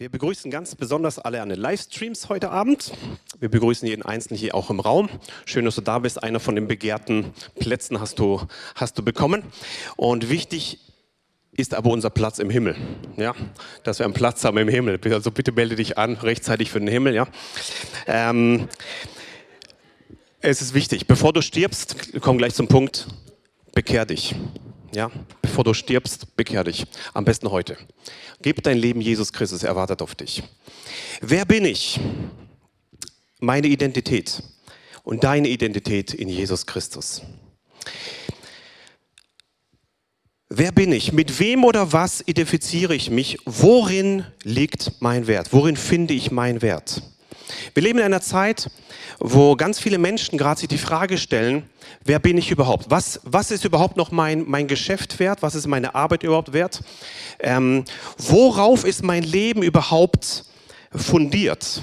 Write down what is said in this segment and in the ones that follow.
Wir begrüßen ganz besonders alle an den Livestreams heute Abend. Wir begrüßen jeden Einzelnen hier auch im Raum. Schön, dass du da bist. Einer von den begehrten Plätzen hast du, hast du bekommen. Und wichtig ist aber unser Platz im Himmel. Ja, dass wir einen Platz haben im Himmel. Also bitte melde dich an, rechtzeitig für den Himmel. Ja. Ähm, es ist wichtig, bevor du stirbst, komm gleich zum Punkt, bekehr dich. Ja, bevor du stirbst, bekehr dich. Am besten heute. Gib dein Leben Jesus Christus, er wartet auf dich. Wer bin ich? Meine Identität und deine Identität in Jesus Christus. Wer bin ich? Mit wem oder was identifiziere ich mich? Worin liegt mein Wert? Worin finde ich meinen Wert? Wir leben in einer Zeit, wo ganz viele Menschen gerade sich die Frage stellen, wer bin ich überhaupt? Was, was ist überhaupt noch mein, mein Geschäft wert? Was ist meine Arbeit überhaupt wert? Ähm, worauf ist mein Leben überhaupt fundiert?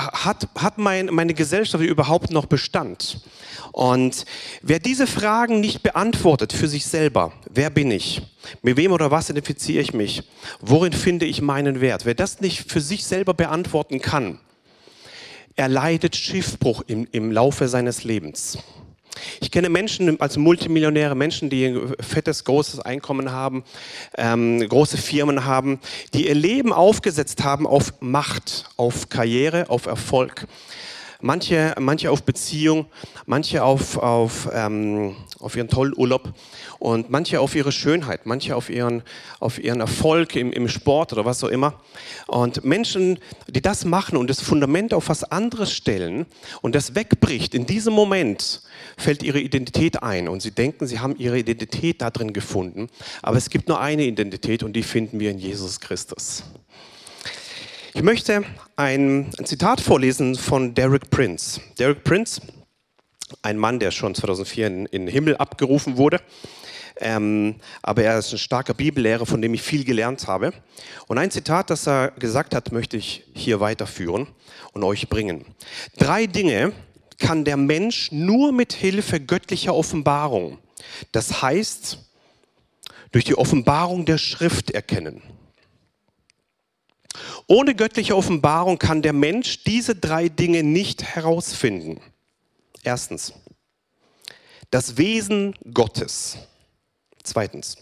Hat, hat mein, meine Gesellschaft überhaupt noch Bestand? Und wer diese Fragen nicht beantwortet für sich selber, wer bin ich? Mit wem oder was identifiziere ich mich? Worin finde ich meinen Wert? Wer das nicht für sich selber beantworten kann, er leidet Schiffbruch im, im Laufe seines Lebens. Ich kenne Menschen, also Multimillionäre, Menschen, die ein fettes, großes Einkommen haben, ähm, große Firmen haben, die ihr Leben aufgesetzt haben auf Macht, auf Karriere, auf Erfolg. Manche, manche auf Beziehung, manche auf, auf, ähm, auf ihren tollen Urlaub und manche auf ihre Schönheit, manche auf ihren, auf ihren Erfolg im, im Sport oder was auch immer. Und Menschen, die das machen und das Fundament auf was anderes stellen und das wegbricht, in diesem Moment fällt ihre Identität ein und sie denken, sie haben ihre Identität da drin gefunden. Aber es gibt nur eine Identität und die finden wir in Jesus Christus. Ich möchte ein Zitat vorlesen von Derek Prince. Derek Prince, ein Mann, der schon 2004 in, in den Himmel abgerufen wurde. Ähm, aber er ist ein starker Bibellehrer, von dem ich viel gelernt habe. Und ein Zitat, das er gesagt hat, möchte ich hier weiterführen und euch bringen. Drei Dinge kann der Mensch nur mit Hilfe göttlicher Offenbarung, das heißt durch die Offenbarung der Schrift erkennen. Ohne göttliche Offenbarung kann der Mensch diese drei Dinge nicht herausfinden. Erstens, das Wesen Gottes. Zweitens,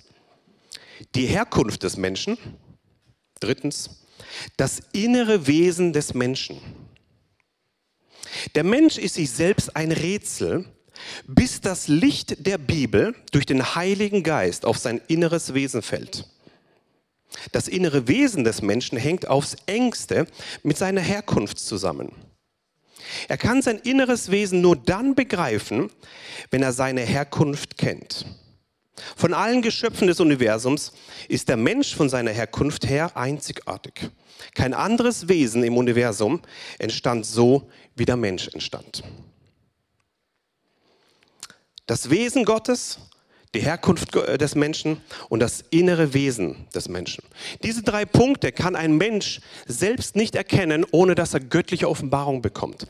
die Herkunft des Menschen. Drittens, das innere Wesen des Menschen. Der Mensch ist sich selbst ein Rätsel, bis das Licht der Bibel durch den Heiligen Geist auf sein inneres Wesen fällt. Das innere Wesen des Menschen hängt aufs engste mit seiner Herkunft zusammen. Er kann sein inneres Wesen nur dann begreifen, wenn er seine Herkunft kennt. Von allen Geschöpfen des Universums ist der Mensch von seiner Herkunft her einzigartig. Kein anderes Wesen im Universum entstand so, wie der Mensch entstand. Das Wesen Gottes die Herkunft äh, des Menschen und das innere Wesen des Menschen. Diese drei Punkte kann ein Mensch selbst nicht erkennen, ohne dass er göttliche Offenbarung bekommt.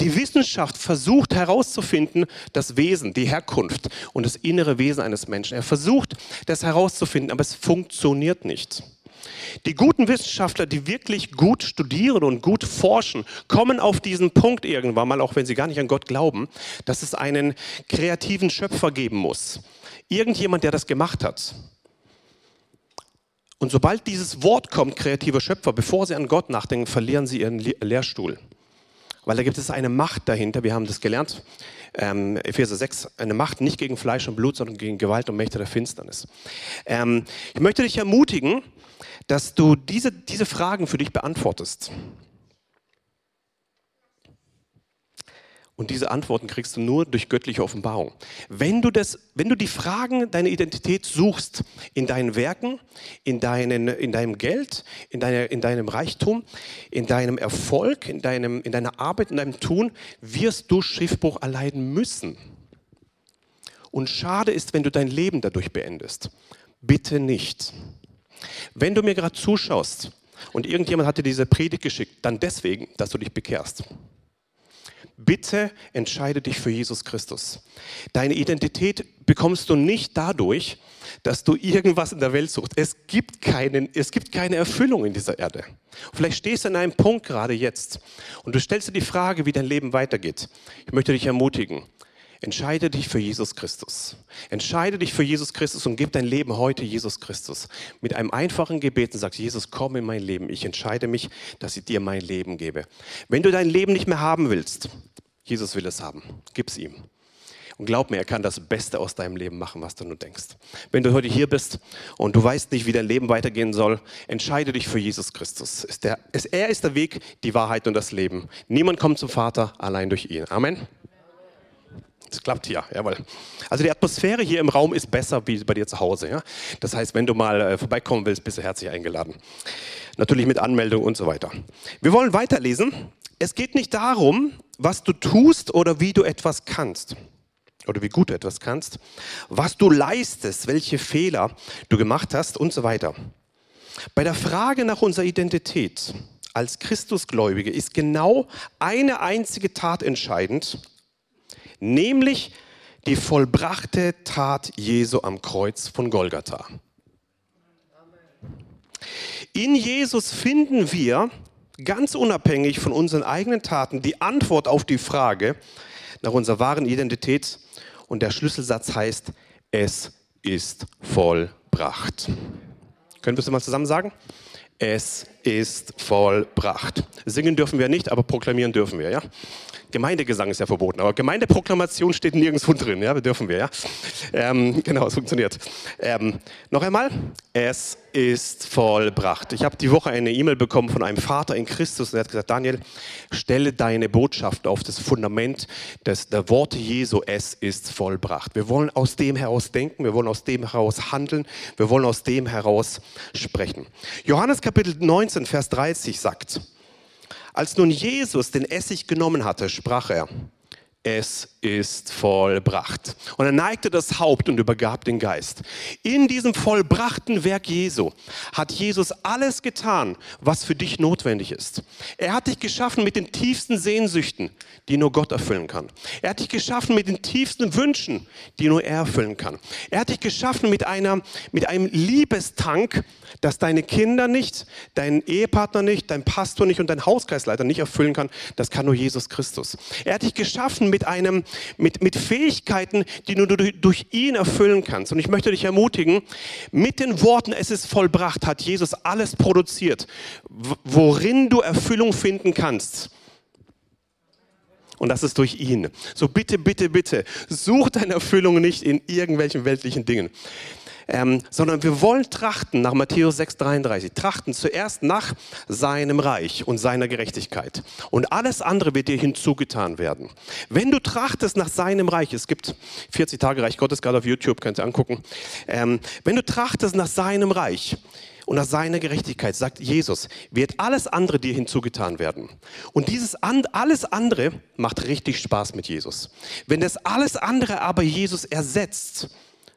Die Wissenschaft versucht herauszufinden, das Wesen, die Herkunft und das innere Wesen eines Menschen. Er versucht, das herauszufinden, aber es funktioniert nicht. Die guten Wissenschaftler, die wirklich gut studieren und gut forschen, kommen auf diesen Punkt irgendwann mal, auch wenn sie gar nicht an Gott glauben, dass es einen kreativen Schöpfer geben muss Irgendjemand, der das gemacht hat. Und sobald dieses Wort kommt, kreativer Schöpfer, bevor sie an Gott nachdenken, verlieren sie ihren Lehrstuhl. Weil da gibt es eine Macht dahinter, wir haben das gelernt, ähm, Epheser 6, eine Macht nicht gegen Fleisch und Blut, sondern gegen Gewalt und Mächte der Finsternis. Ähm, ich möchte dich ermutigen, dass du diese, diese Fragen für dich beantwortest. Und diese Antworten kriegst du nur durch göttliche Offenbarung. Wenn du, das, wenn du die Fragen deiner Identität suchst, in deinen Werken, in, deinen, in deinem Geld, in, deiner, in deinem Reichtum, in deinem Erfolg, in, deinem, in deiner Arbeit, in deinem Tun, wirst du Schiffbruch erleiden müssen. Und schade ist, wenn du dein Leben dadurch beendest. Bitte nicht. Wenn du mir gerade zuschaust und irgendjemand hat dir diese Predigt geschickt, dann deswegen, dass du dich bekehrst. Bitte entscheide dich für Jesus Christus. Deine Identität bekommst du nicht dadurch, dass du irgendwas in der Welt suchst. Es gibt, keinen, es gibt keine Erfüllung in dieser Erde. Vielleicht stehst du an einem Punkt gerade jetzt und du stellst dir die Frage, wie dein Leben weitergeht. Ich möchte dich ermutigen. Entscheide dich für Jesus Christus. Entscheide dich für Jesus Christus und gib dein Leben heute Jesus Christus. Mit einem einfachen Gebet und sagst, Jesus, komm in mein Leben. Ich entscheide mich, dass ich dir mein Leben gebe. Wenn du dein Leben nicht mehr haben willst, Jesus will es haben. Gib's ihm. Und glaub mir, er kann das Beste aus deinem Leben machen, was du nur denkst. Wenn du heute hier bist und du weißt nicht, wie dein Leben weitergehen soll, entscheide dich für Jesus Christus. Er ist der Weg, die Wahrheit und das Leben. Niemand kommt zum Vater allein durch ihn. Amen. Das klappt hier, jawohl. Also die Atmosphäre hier im Raum ist besser wie bei dir zu Hause. Ja? Das heißt, wenn du mal äh, vorbeikommen willst, bist du herzlich eingeladen. Natürlich mit Anmeldung und so weiter. Wir wollen weiterlesen. Es geht nicht darum, was du tust oder wie du etwas kannst oder wie gut du etwas kannst, was du leistest, welche Fehler du gemacht hast und so weiter. Bei der Frage nach unserer Identität als Christusgläubige ist genau eine einzige Tat entscheidend, nämlich die vollbrachte Tat Jesu am Kreuz von Golgatha. In Jesus finden wir, ganz unabhängig von unseren eigenen Taten, die Antwort auf die Frage nach unserer wahren Identität. Und der Schlüsselsatz heißt, es ist vollbracht. Können wir es mal zusammen sagen? Es ist vollbracht. Singen dürfen wir nicht, aber proklamieren dürfen wir, ja? Gemeindegesang ist ja verboten, aber Gemeindeproklamation steht nirgendwo drin, ja, dürfen wir, ja. Ähm, genau, es funktioniert. Ähm, noch einmal, es ist vollbracht. Ich habe die Woche eine E-Mail bekommen von einem Vater in Christus und er hat gesagt, Daniel, stelle deine Botschaft auf das Fundament des, der Worte Jesu, es ist vollbracht. Wir wollen aus dem heraus denken, wir wollen aus dem heraus handeln, wir wollen aus dem heraus sprechen. Johannes Kapitel 19, Vers 30 sagt, als nun Jesus den Essig genommen hatte, sprach er, es ist vollbracht. Und er neigte das Haupt und übergab den Geist. In diesem vollbrachten Werk Jesu hat Jesus alles getan, was für dich notwendig ist. Er hat dich geschaffen mit den tiefsten Sehnsüchten, die nur Gott erfüllen kann. Er hat dich geschaffen mit den tiefsten Wünschen, die nur er erfüllen kann. Er hat dich geschaffen mit, einer, mit einem Liebestank, das deine Kinder nicht, dein Ehepartner nicht, dein Pastor nicht und dein Hauskreisleiter nicht erfüllen kann. Das kann nur Jesus Christus. Er hat dich geschaffen mit einem, mit, mit Fähigkeiten, die du durch ihn erfüllen kannst. Und ich möchte dich ermutigen, mit den Worten, es ist vollbracht, hat Jesus alles produziert, worin du Erfüllung finden kannst. Und das ist durch ihn. So bitte, bitte, bitte, such deine Erfüllung nicht in irgendwelchen weltlichen Dingen ähm, sondern wir wollen trachten nach Matthäus 6,33, trachten zuerst nach seinem Reich und seiner Gerechtigkeit. Und alles andere wird dir hinzugetan werden. Wenn du trachtest nach seinem Reich, es gibt 40 Tage Reich Gottes gerade auf YouTube, könnt ihr angucken. Ähm, wenn du trachtest nach seinem Reich, und nach seiner Gerechtigkeit, sagt Jesus, wird alles andere dir hinzugetan werden. Und dieses alles andere macht richtig Spaß mit Jesus. Wenn das alles andere aber Jesus ersetzt,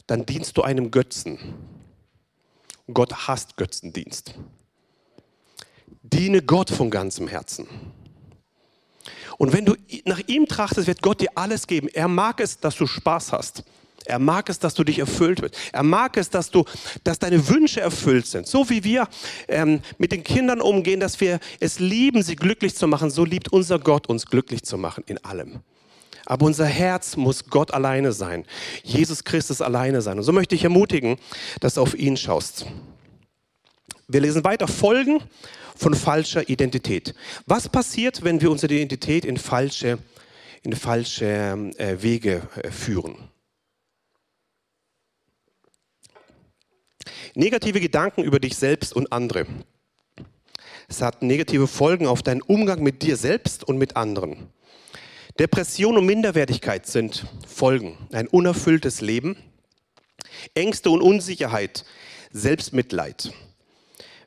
dann dienst du einem Götzen. Gott hasst Götzendienst. Diene Gott von ganzem Herzen. Und wenn du nach ihm trachtest, wird Gott dir alles geben. Er mag es, dass du Spaß hast. Er mag es, dass du dich erfüllt wird. Er mag es, dass, du, dass deine Wünsche erfüllt sind. So wie wir ähm, mit den Kindern umgehen, dass wir es lieben, sie glücklich zu machen, so liebt unser Gott uns glücklich zu machen in allem. Aber unser Herz muss Gott alleine sein, Jesus Christus alleine sein. Und so möchte ich ermutigen, dass du auf ihn schaust. Wir lesen weiter Folgen von falscher Identität. Was passiert, wenn wir unsere Identität in falsche, in falsche äh, Wege äh, führen? Negative Gedanken über dich selbst und andere. Es hat negative Folgen auf deinen Umgang mit dir selbst und mit anderen. Depression und Minderwertigkeit sind Folgen. Ein unerfülltes Leben, Ängste und Unsicherheit, Selbstmitleid,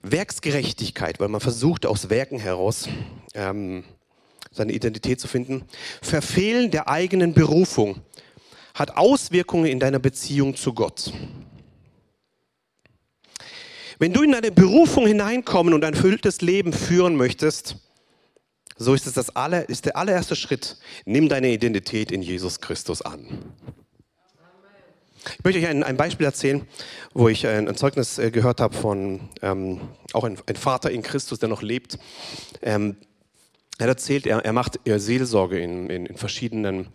Werksgerechtigkeit, weil man versucht aus Werken heraus ähm, seine Identität zu finden, Verfehlen der eigenen Berufung hat Auswirkungen in deiner Beziehung zu Gott. Wenn du in deine Berufung hineinkommen und ein erfülltes Leben führen möchtest, so ist es das aller, ist der allererste Schritt. Nimm deine Identität in Jesus Christus an. Ich möchte euch ein, ein Beispiel erzählen, wo ich ein, ein Zeugnis äh, gehört habe von ähm, auch ein, ein, Vater in Christus, der noch lebt. Ähm, er erzählt, er, er macht Seelsorge in, in, in verschiedenen,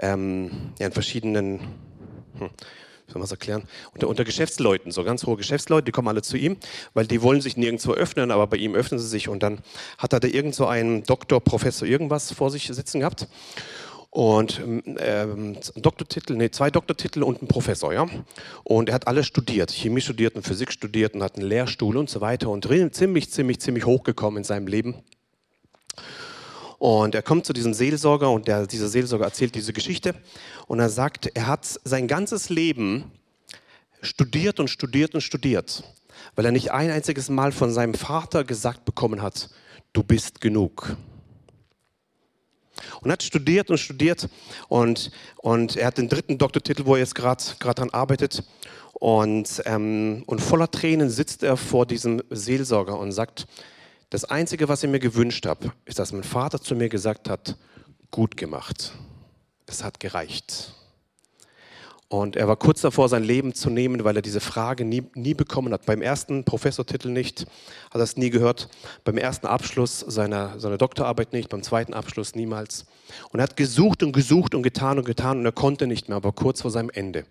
ähm, ja, in verschiedenen hm, soll man es erklären, unter, unter Geschäftsleuten, so ganz hohe Geschäftsleute, die kommen alle zu ihm, weil die wollen sich nirgendwo öffnen, aber bei ihm öffnen sie sich und dann hat er da irgend so einen Doktor, Professor irgendwas vor sich sitzen gehabt und ähm, Doktortitel, nee, zwei Doktortitel und einen Professor, ja. Und er hat alles studiert, Chemie studiert und Physik studiert und hat einen Lehrstuhl und so weiter und ziemlich, ziemlich, ziemlich hochgekommen in seinem Leben. Und er kommt zu diesem Seelsorger und der, dieser Seelsorger erzählt diese Geschichte und er sagt, er hat sein ganzes Leben studiert und studiert und studiert, weil er nicht ein einziges Mal von seinem Vater gesagt bekommen hat, du bist genug. Und hat studiert und studiert und, und er hat den dritten Doktortitel, wo er jetzt gerade dran arbeitet. Und, ähm, und voller Tränen sitzt er vor diesem Seelsorger und sagt, das Einzige, was ich mir gewünscht habe, ist, dass mein Vater zu mir gesagt hat, gut gemacht. Es hat gereicht. Und er war kurz davor, sein Leben zu nehmen, weil er diese Frage nie, nie bekommen hat. Beim ersten Professortitel nicht, hat er es nie gehört. Beim ersten Abschluss seiner, seiner Doktorarbeit nicht, beim zweiten Abschluss niemals. Und er hat gesucht und gesucht und getan und getan und er konnte nicht mehr, aber kurz vor seinem Ende.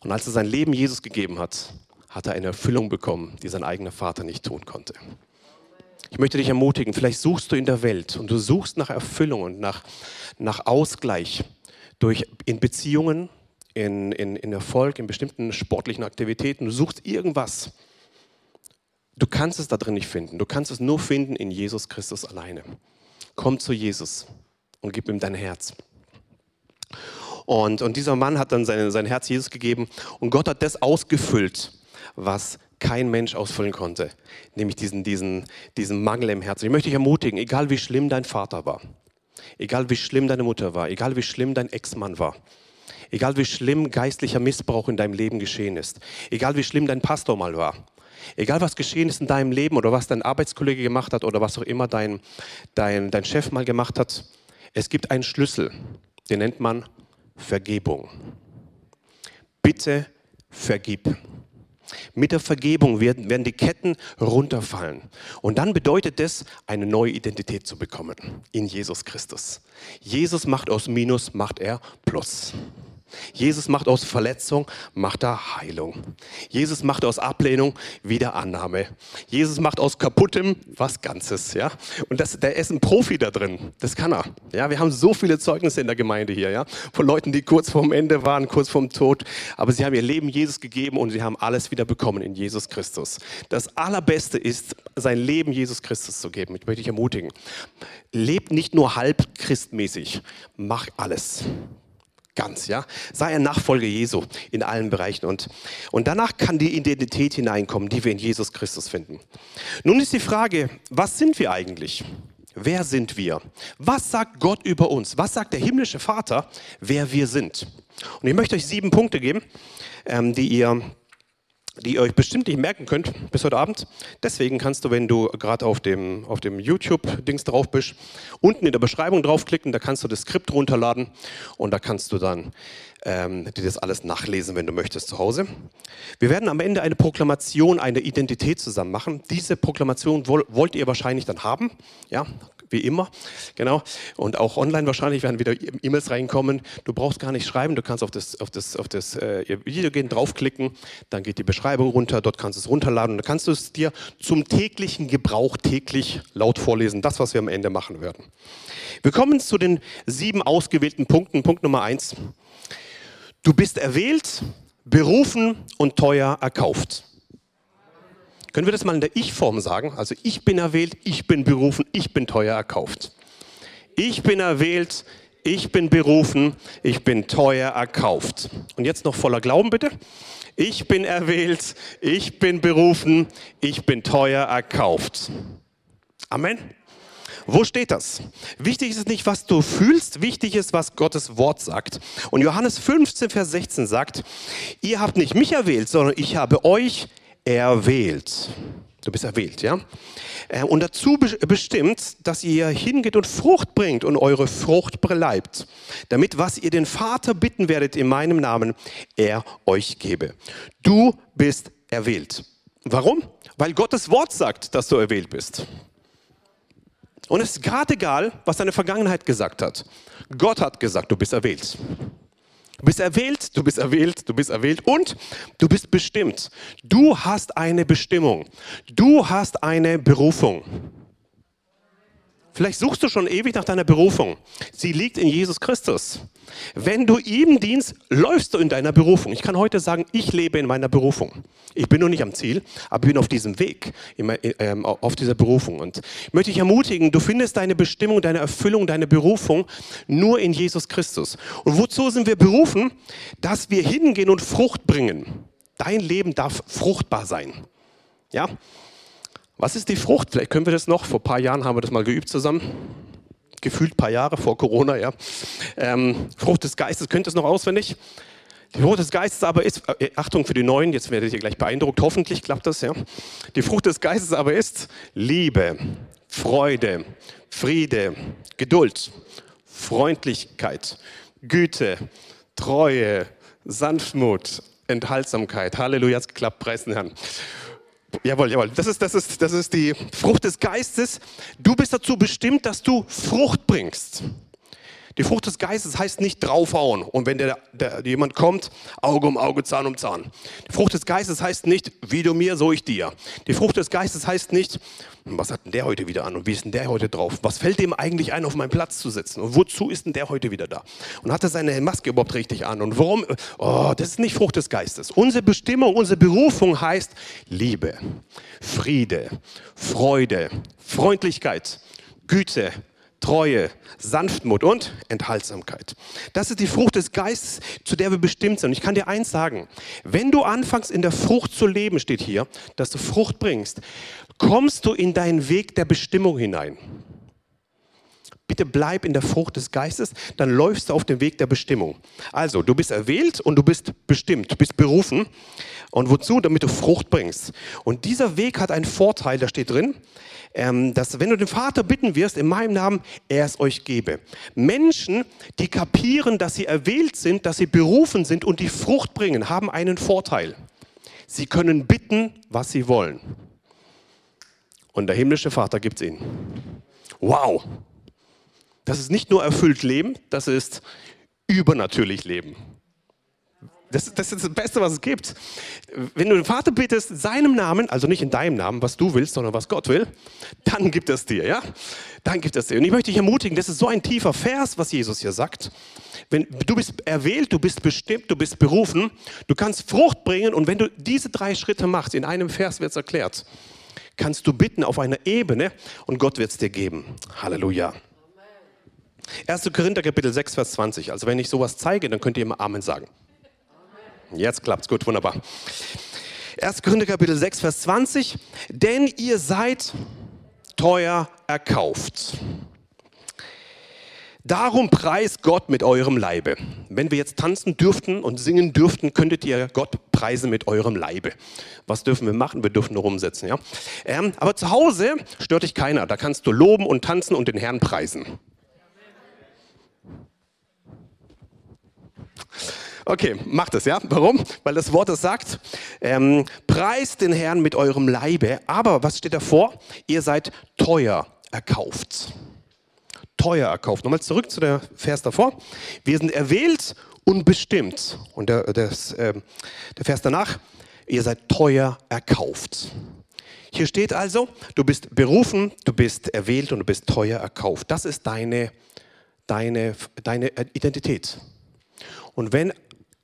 Und als er sein Leben Jesus gegeben hat, hat er eine Erfüllung bekommen, die sein eigener Vater nicht tun konnte. Ich möchte dich ermutigen, vielleicht suchst du in der Welt und du suchst nach Erfüllung und nach, nach Ausgleich durch, in Beziehungen, in, in, in Erfolg, in bestimmten sportlichen Aktivitäten. Du suchst irgendwas. Du kannst es da drin nicht finden. Du kannst es nur finden in Jesus Christus alleine. Komm zu Jesus und gib ihm dein Herz. Und, und dieser Mann hat dann sein, sein Herz Jesus gegeben und Gott hat das ausgefüllt, was kein Mensch ausfüllen konnte, nämlich diesen, diesen, diesen Mangel im Herzen. Ich möchte dich ermutigen, egal wie schlimm dein Vater war, egal wie schlimm deine Mutter war, egal wie schlimm dein Ex-Mann war, egal wie schlimm geistlicher Missbrauch in deinem Leben geschehen ist, egal wie schlimm dein Pastor mal war, egal was geschehen ist in deinem Leben oder was dein Arbeitskollege gemacht hat oder was auch immer dein, dein, dein Chef mal gemacht hat, es gibt einen Schlüssel, den nennt man Vergebung. Bitte vergib. Mit der Vergebung werden, werden die Ketten runterfallen. Und dann bedeutet es, eine neue Identität zu bekommen in Jesus Christus. Jesus macht aus Minus, macht er Plus. Jesus macht aus Verletzung, macht er Heilung. Jesus macht aus Ablehnung wieder Annahme. Jesus macht aus kaputtem was Ganzes, ja. Und das, der ist ein Profi da drin. Das kann er. Ja, wir haben so viele Zeugnisse in der Gemeinde hier, ja, von Leuten, die kurz vorm Ende waren, kurz vorm Tod, aber sie haben ihr Leben Jesus gegeben und sie haben alles wieder bekommen in Jesus Christus. Das allerbeste ist, sein Leben Jesus Christus zu geben. Ich möchte dich ermutigen. Lebt nicht nur halb christmäßig, mach alles ganz, ja. Sei ein Nachfolger Jesu in allen Bereichen und, und danach kann die Identität hineinkommen, die wir in Jesus Christus finden. Nun ist die Frage, was sind wir eigentlich? Wer sind wir? Was sagt Gott über uns? Was sagt der himmlische Vater, wer wir sind? Und ich möchte euch sieben Punkte geben, ähm, die ihr die ihr euch bestimmt nicht merken könnt bis heute Abend. Deswegen kannst du, wenn du gerade auf dem, auf dem YouTube-Dings drauf bist, unten in der Beschreibung draufklicken, da kannst du das Skript runterladen und da kannst du dann ähm, dir das alles nachlesen, wenn du möchtest zu Hause. Wir werden am Ende eine Proklamation, eine Identität zusammen machen. Diese Proklamation wollt ihr wahrscheinlich dann haben. Ja, wie immer. Genau. Und auch online wahrscheinlich werden wieder E-Mails reinkommen. Du brauchst gar nicht schreiben, du kannst auf das, auf das, auf das äh, Video gehen, draufklicken, dann geht die Beschreibung runter, dort kannst du es runterladen und dann kannst du es dir zum täglichen Gebrauch täglich laut vorlesen. Das, was wir am Ende machen werden. Wir kommen zu den sieben ausgewählten Punkten. Punkt Nummer eins. Du bist erwählt, berufen und teuer erkauft. Können wir das mal in der Ich-Form sagen? Also ich bin erwählt, ich bin berufen, ich bin teuer erkauft. Ich bin erwählt, ich bin berufen, ich bin teuer erkauft. Und jetzt noch voller Glauben bitte. Ich bin erwählt, ich bin berufen, ich bin teuer erkauft. Amen. Wo steht das? Wichtig ist es nicht, was du fühlst, wichtig ist, was Gottes Wort sagt. Und Johannes 15, Vers 16 sagt, ihr habt nicht mich erwählt, sondern ich habe euch erwählt. Du bist erwählt, ja? Äh, und dazu bestimmt, dass ihr hingeht und Frucht bringt und eure Frucht bleibt, damit was ihr den Vater bitten werdet in meinem Namen, er euch gebe. Du bist erwählt. Warum? Weil Gottes Wort sagt, dass du erwählt bist. Und es ist gerade egal, was deine Vergangenheit gesagt hat. Gott hat gesagt, du bist erwählt. Du bist erwählt, du bist erwählt, du bist erwählt und du bist bestimmt. Du hast eine Bestimmung. Du hast eine Berufung. Vielleicht suchst du schon ewig nach deiner Berufung. Sie liegt in Jesus Christus. Wenn du ihm dienst, läufst du in deiner Berufung. Ich kann heute sagen, ich lebe in meiner Berufung. Ich bin noch nicht am Ziel, aber bin auf diesem Weg, ähm, auf dieser Berufung. Und ich möchte dich ermutigen, du findest deine Bestimmung, deine Erfüllung, deine Berufung nur in Jesus Christus. Und wozu sind wir berufen? Dass wir hingehen und Frucht bringen. Dein Leben darf fruchtbar sein. Ja? Was ist die Frucht? Vielleicht können wir das noch. Vor ein paar Jahren haben wir das mal geübt zusammen. Gefühlt ein paar Jahre vor Corona, ja. Ähm, Frucht des Geistes, könnt ihr es noch auswendig? Die Frucht des Geistes aber ist, äh, Achtung für die Neuen, jetzt werdet ihr gleich beeindruckt, hoffentlich klappt das, ja. Die Frucht des Geistes aber ist Liebe, Freude, Friede, Geduld, Freundlichkeit, Güte, Treue, Sanftmut, Enthaltsamkeit. Halleluja, es geklappt, preis den Herrn. Jawohl, jawohl. Das ist, das, ist, das ist die Frucht des Geistes. Du bist dazu bestimmt, dass du Frucht bringst. Die Frucht des Geistes heißt nicht draufhauen und wenn der, der, jemand kommt, Auge um Auge, Zahn um Zahn. Die Frucht des Geistes heißt nicht, wie du mir, so ich dir. Die Frucht des Geistes heißt nicht, was hat denn der heute wieder an und wie ist denn der heute drauf? Was fällt dem eigentlich ein, auf meinen Platz zu sitzen? Und wozu ist denn der heute wieder da? Und hat er seine Maske überhaupt richtig an? Und warum? Oh, das ist nicht Frucht des Geistes. Unsere Bestimmung, unsere Berufung heißt Liebe, Friede, Freude, Freundlichkeit, Güte, Treue, Sanftmut und Enthaltsamkeit. Das ist die Frucht des Geistes, zu der wir bestimmt sind. Und ich kann dir eins sagen, wenn du anfängst in der Frucht zu leben, steht hier, dass du Frucht bringst, kommst du in deinen Weg der Bestimmung hinein. Bitte bleib in der Frucht des Geistes, dann läufst du auf dem Weg der Bestimmung. Also, du bist erwählt und du bist bestimmt, bist berufen. Und wozu? Damit du Frucht bringst. Und dieser Weg hat einen Vorteil, da steht drin, ähm, dass wenn du den Vater bitten wirst, in meinem Namen, er es euch gebe. Menschen, die kapieren, dass sie erwählt sind, dass sie berufen sind und die Frucht bringen, haben einen Vorteil. Sie können bitten, was sie wollen. Und der himmlische Vater gibt es ihnen. Wow! Das ist nicht nur erfüllt Leben, das ist übernatürlich Leben. Das, das, ist das Beste, was es gibt. Wenn du den Vater bittest, seinem Namen, also nicht in deinem Namen, was du willst, sondern was Gott will, dann gibt es dir, ja? Dann gibt es dir. Und ich möchte dich ermutigen, das ist so ein tiefer Vers, was Jesus hier sagt. Wenn, du bist erwählt, du bist bestimmt, du bist berufen, du kannst Frucht bringen und wenn du diese drei Schritte machst, in einem Vers wird es erklärt, kannst du bitten auf einer Ebene und Gott wird es dir geben. Halleluja. 1. Korinther Kapitel 6, Vers 20. Also wenn ich sowas zeige, dann könnt ihr immer Amen sagen. Jetzt klappt's, gut, wunderbar. 1. Korinther Kapitel 6, Vers 20. Denn ihr seid teuer erkauft. Darum preist Gott mit eurem Leibe. Wenn wir jetzt tanzen dürften und singen dürften, könntet ihr Gott preisen mit eurem Leibe. Was dürfen wir machen? Wir dürfen nur rumsitzen. Ja? Ähm, aber zu Hause stört dich keiner. Da kannst du loben und tanzen und den Herrn preisen. Okay, macht es, ja? Warum? Weil das Wort es sagt, ähm, preist den Herrn mit eurem Leibe, aber was steht davor? Ihr seid teuer erkauft. Teuer erkauft. Nochmal zurück zu der Vers davor. Wir sind erwählt und bestimmt. Und der, das, äh, der Vers danach, ihr seid teuer erkauft. Hier steht also, du bist berufen, du bist erwählt und du bist teuer erkauft. Das ist deine, deine, deine Identität. Und wenn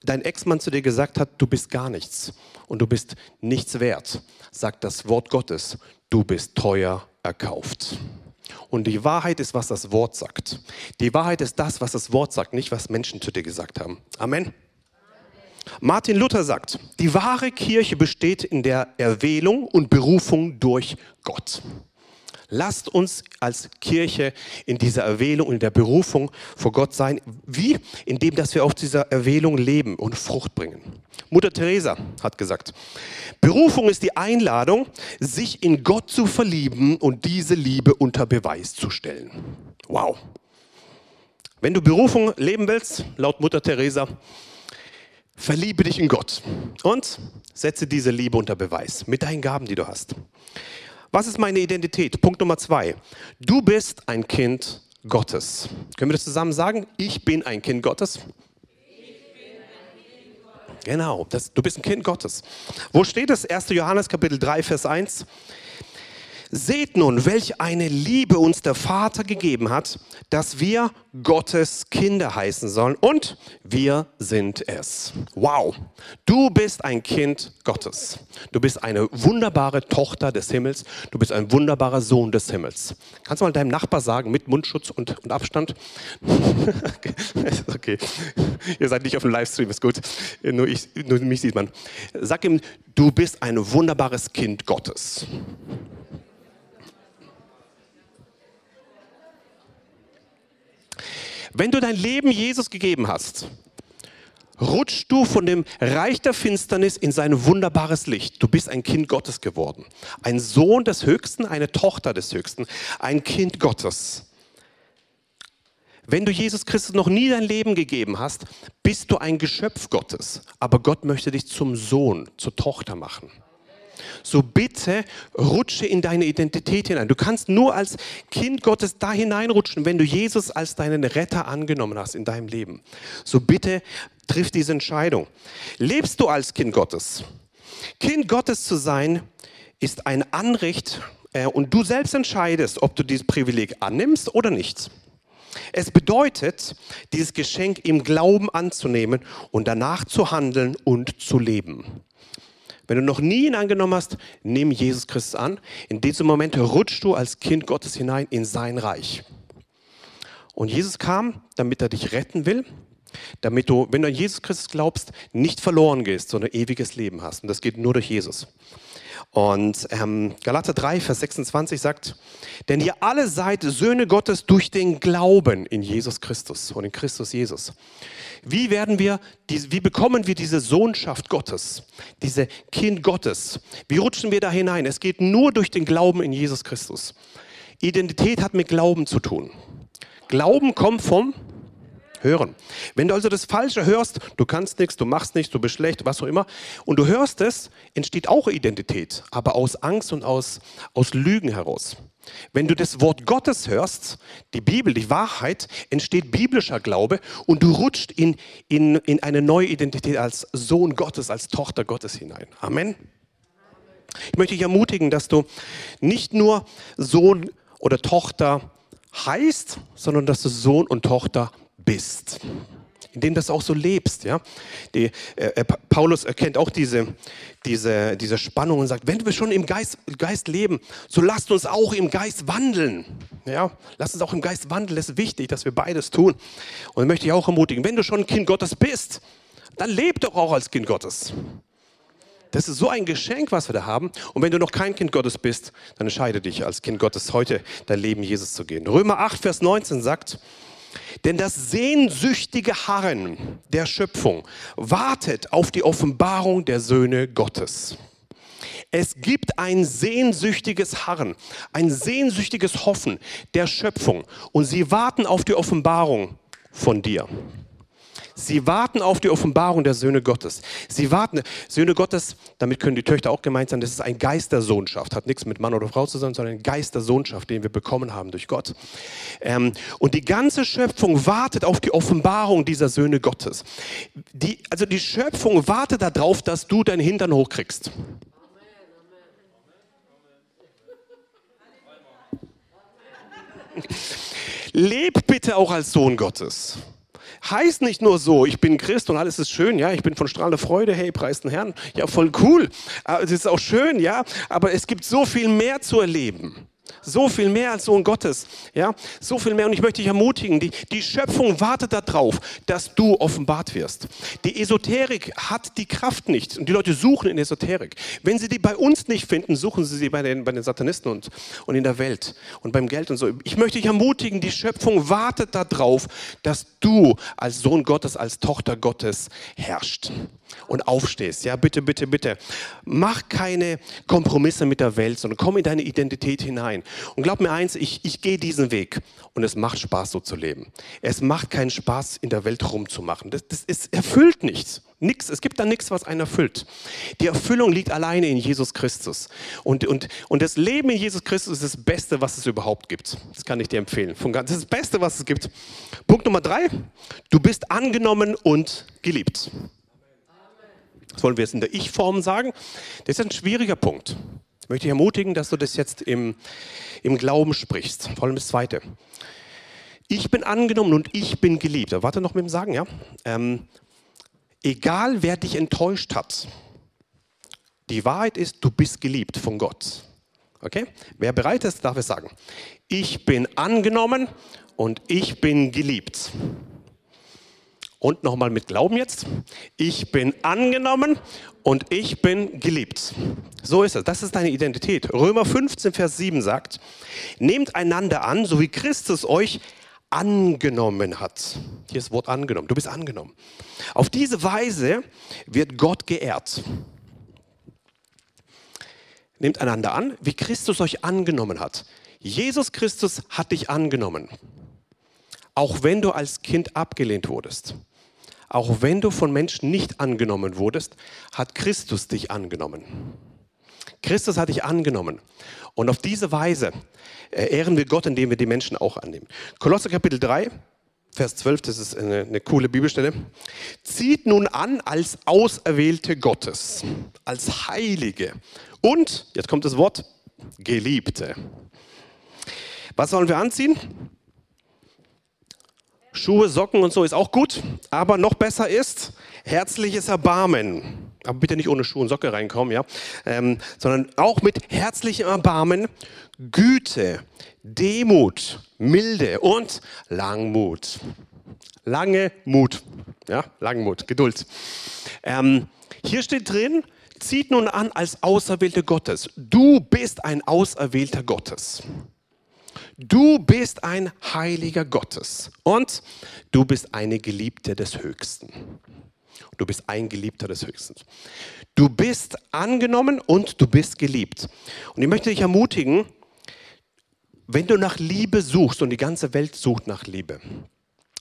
dein Ex-Mann zu dir gesagt hat, du bist gar nichts und du bist nichts wert, sagt das Wort Gottes, du bist teuer erkauft. Und die Wahrheit ist, was das Wort sagt. Die Wahrheit ist das, was das Wort sagt, nicht was Menschen zu dir gesagt haben. Amen. Martin Luther sagt, die wahre Kirche besteht in der Erwählung und Berufung durch Gott. Lasst uns als Kirche in dieser Erwählung, in der Berufung vor Gott sein. Wie? Indem, dass wir auf dieser Erwählung leben und Frucht bringen. Mutter Teresa hat gesagt, Berufung ist die Einladung, sich in Gott zu verlieben und diese Liebe unter Beweis zu stellen. Wow. Wenn du Berufung leben willst, laut Mutter Teresa, verliebe dich in Gott und setze diese Liebe unter Beweis mit deinen Gaben, die du hast. Was ist meine Identität? Punkt Nummer zwei. Du bist ein Kind Gottes. Können wir das zusammen sagen? Ich bin ein Kind Gottes. Genau, das, du bist ein Kind Gottes. Wo steht es? 1. Johannes Kapitel 3, Vers 1. Seht nun, welch eine Liebe uns der Vater gegeben hat, dass wir Gottes Kinder heißen sollen. Und wir sind es. Wow, du bist ein Kind Gottes. Du bist eine wunderbare Tochter des Himmels. Du bist ein wunderbarer Sohn des Himmels. Kannst du mal deinem Nachbar sagen, mit Mundschutz und, und Abstand? okay, ihr seid nicht auf dem Livestream, ist gut. Nur, ich, nur mich sieht man. Sag ihm, du bist ein wunderbares Kind Gottes. Wenn du dein Leben Jesus gegeben hast, rutschst du von dem Reich der Finsternis in sein wunderbares Licht. Du bist ein Kind Gottes geworden. Ein Sohn des Höchsten, eine Tochter des Höchsten, ein Kind Gottes. Wenn du Jesus Christus noch nie dein Leben gegeben hast, bist du ein Geschöpf Gottes. Aber Gott möchte dich zum Sohn, zur Tochter machen so bitte rutsche in deine Identität hinein. Du kannst nur als Kind Gottes da hineinrutschen, wenn du Jesus als deinen Retter angenommen hast in deinem Leben. So bitte triff diese Entscheidung. Lebst du als Kind Gottes? Kind Gottes zu sein ist ein Anrecht äh, und du selbst entscheidest, ob du dieses Privileg annimmst oder nicht. Es bedeutet, dieses Geschenk im Glauben anzunehmen und danach zu handeln und zu leben. Wenn du noch nie ihn angenommen hast, nimm Jesus Christus an. In diesem Moment rutschst du als Kind Gottes hinein in sein Reich. Und Jesus kam, damit er dich retten will, damit du, wenn du an Jesus Christus glaubst, nicht verloren gehst, sondern ewiges Leben hast. Und das geht nur durch Jesus. Und ähm, Galater 3, Vers 26 sagt, denn ihr alle seid Söhne Gottes durch den Glauben in Jesus Christus und in Christus Jesus. Wie werden wir, wie bekommen wir diese Sohnschaft Gottes, diese Kind Gottes? Wie rutschen wir da hinein? Es geht nur durch den Glauben in Jesus Christus. Identität hat mit Glauben zu tun. Glauben kommt vom Hören. Wenn du also das Falsche hörst, du kannst nichts, du machst nichts, du bist schlecht, was auch immer, und du hörst es, entsteht auch Identität, aber aus Angst und aus, aus Lügen heraus. Wenn du das Wort Gottes hörst, die Bibel, die Wahrheit, entsteht biblischer Glaube und du rutscht in, in, in eine neue Identität als Sohn Gottes, als Tochter Gottes hinein. Amen. Ich möchte dich ermutigen, dass du nicht nur Sohn oder Tochter heißt, sondern dass du Sohn und Tochter bist in dem das auch so lebst. Ja? Die, äh, äh Paulus erkennt auch diese, diese, diese Spannung und sagt, wenn wir schon im Geist, Geist leben, so lasst uns auch im Geist wandeln. Ja? Lasst uns auch im Geist wandeln, das ist wichtig, dass wir beides tun. Und möchte ich auch ermutigen, wenn du schon ein Kind Gottes bist, dann leb doch auch als Kind Gottes. Das ist so ein Geschenk, was wir da haben. Und wenn du noch kein Kind Gottes bist, dann entscheide dich als Kind Gottes heute dein Leben Jesus zu gehen. Römer 8, Vers 19 sagt, denn das sehnsüchtige Harren der Schöpfung wartet auf die Offenbarung der Söhne Gottes. Es gibt ein sehnsüchtiges Harren, ein sehnsüchtiges Hoffen der Schöpfung und sie warten auf die Offenbarung von dir. Sie warten auf die Offenbarung der Söhne Gottes. Sie warten, Söhne Gottes, damit können die Töchter auch gemeint sein, das ist ein Geist der Sohnschaft. Hat nichts mit Mann oder Frau zu tun, sondern ein Geist der Sohnschaft, den wir bekommen haben durch Gott. Ähm, und die ganze Schöpfung wartet auf die Offenbarung dieser Söhne Gottes. Die, also die Schöpfung wartet darauf, dass du deinen Hintern hochkriegst. Leb bitte auch als Sohn Gottes heißt nicht nur so, ich bin Christ und alles ist schön, ja, ich bin von strahlender Freude, hey, preis den Herrn, ja, voll cool. Es ist auch schön, ja, aber es gibt so viel mehr zu erleben. So viel mehr als Sohn Gottes. Ja, so viel mehr. Und ich möchte dich ermutigen, die, die Schöpfung wartet darauf, dass du offenbart wirst. Die Esoterik hat die Kraft nicht. Und die Leute suchen in Esoterik. Wenn sie die bei uns nicht finden, suchen sie sie bei den, bei den Satanisten und, und in der Welt und beim Geld und so. Ich möchte dich ermutigen, die Schöpfung wartet darauf, dass du als Sohn Gottes, als Tochter Gottes herrscht und aufstehst. Ja, bitte, bitte, bitte. Mach keine Kompromisse mit der Welt, sondern komm in deine Identität hinein. Und glaub mir eins, ich, ich gehe diesen Weg und es macht Spaß, so zu leben. Es macht keinen Spaß, in der Welt rumzumachen. Das, das ist, erfüllt nichts. Nix, es gibt da nichts, was einen erfüllt. Die Erfüllung liegt alleine in Jesus Christus. Und, und, und das Leben in Jesus Christus ist das Beste, was es überhaupt gibt. Das kann ich dir empfehlen. Das ist das Beste, was es gibt. Punkt Nummer drei. Du bist angenommen und geliebt. Das wollen wir jetzt in der Ich-Form sagen. Das ist ein schwieriger Punkt. Ich möchte dich ermutigen, dass du das jetzt im, im Glauben sprichst. Vor allem das Zweite. Ich bin angenommen und ich bin geliebt. Warte noch mit dem Sagen, ja? Ähm, egal wer dich enttäuscht hat, die Wahrheit ist, du bist geliebt von Gott. Okay? Wer bereit ist, darf es sagen. Ich bin angenommen und ich bin geliebt. Und nochmal mit Glauben jetzt. Ich bin angenommen und ich bin geliebt. So ist es. Das ist deine Identität. Römer 15, Vers 7 sagt, nehmt einander an, so wie Christus euch angenommen hat. Hier ist das Wort angenommen. Du bist angenommen. Auf diese Weise wird Gott geehrt. Nehmt einander an, wie Christus euch angenommen hat. Jesus Christus hat dich angenommen. Auch wenn du als Kind abgelehnt wurdest. Auch wenn du von Menschen nicht angenommen wurdest, hat Christus dich angenommen. Christus hat dich angenommen. Und auf diese Weise äh, ehren wir Gott, indem wir die Menschen auch annehmen. Kolosser Kapitel 3, Vers 12, das ist eine, eine, coole Bibelstelle. Zieht nun an als Auserwählte Gottes, als Heilige und, jetzt kommt das Wort, Geliebte. Was sollen wir anziehen? Schuhe, Socken und so ist auch gut, aber noch besser ist herzliches Erbarmen. Aber bitte nicht ohne Schuhe und Socke reinkommen, ja, ähm, sondern auch mit herzlichem Erbarmen, Güte, Demut, Milde und Langmut. Lange Mut, ja, Langmut, Geduld. Ähm, hier steht drin, zieht nun an als Auserwählte Gottes. Du bist ein Auserwählter Gottes. Du bist ein Heiliger Gottes und du bist eine Geliebte des Höchsten. Du bist ein Geliebter des Höchsten. Du bist angenommen und du bist geliebt. Und ich möchte dich ermutigen, wenn du nach Liebe suchst und die ganze Welt sucht nach Liebe,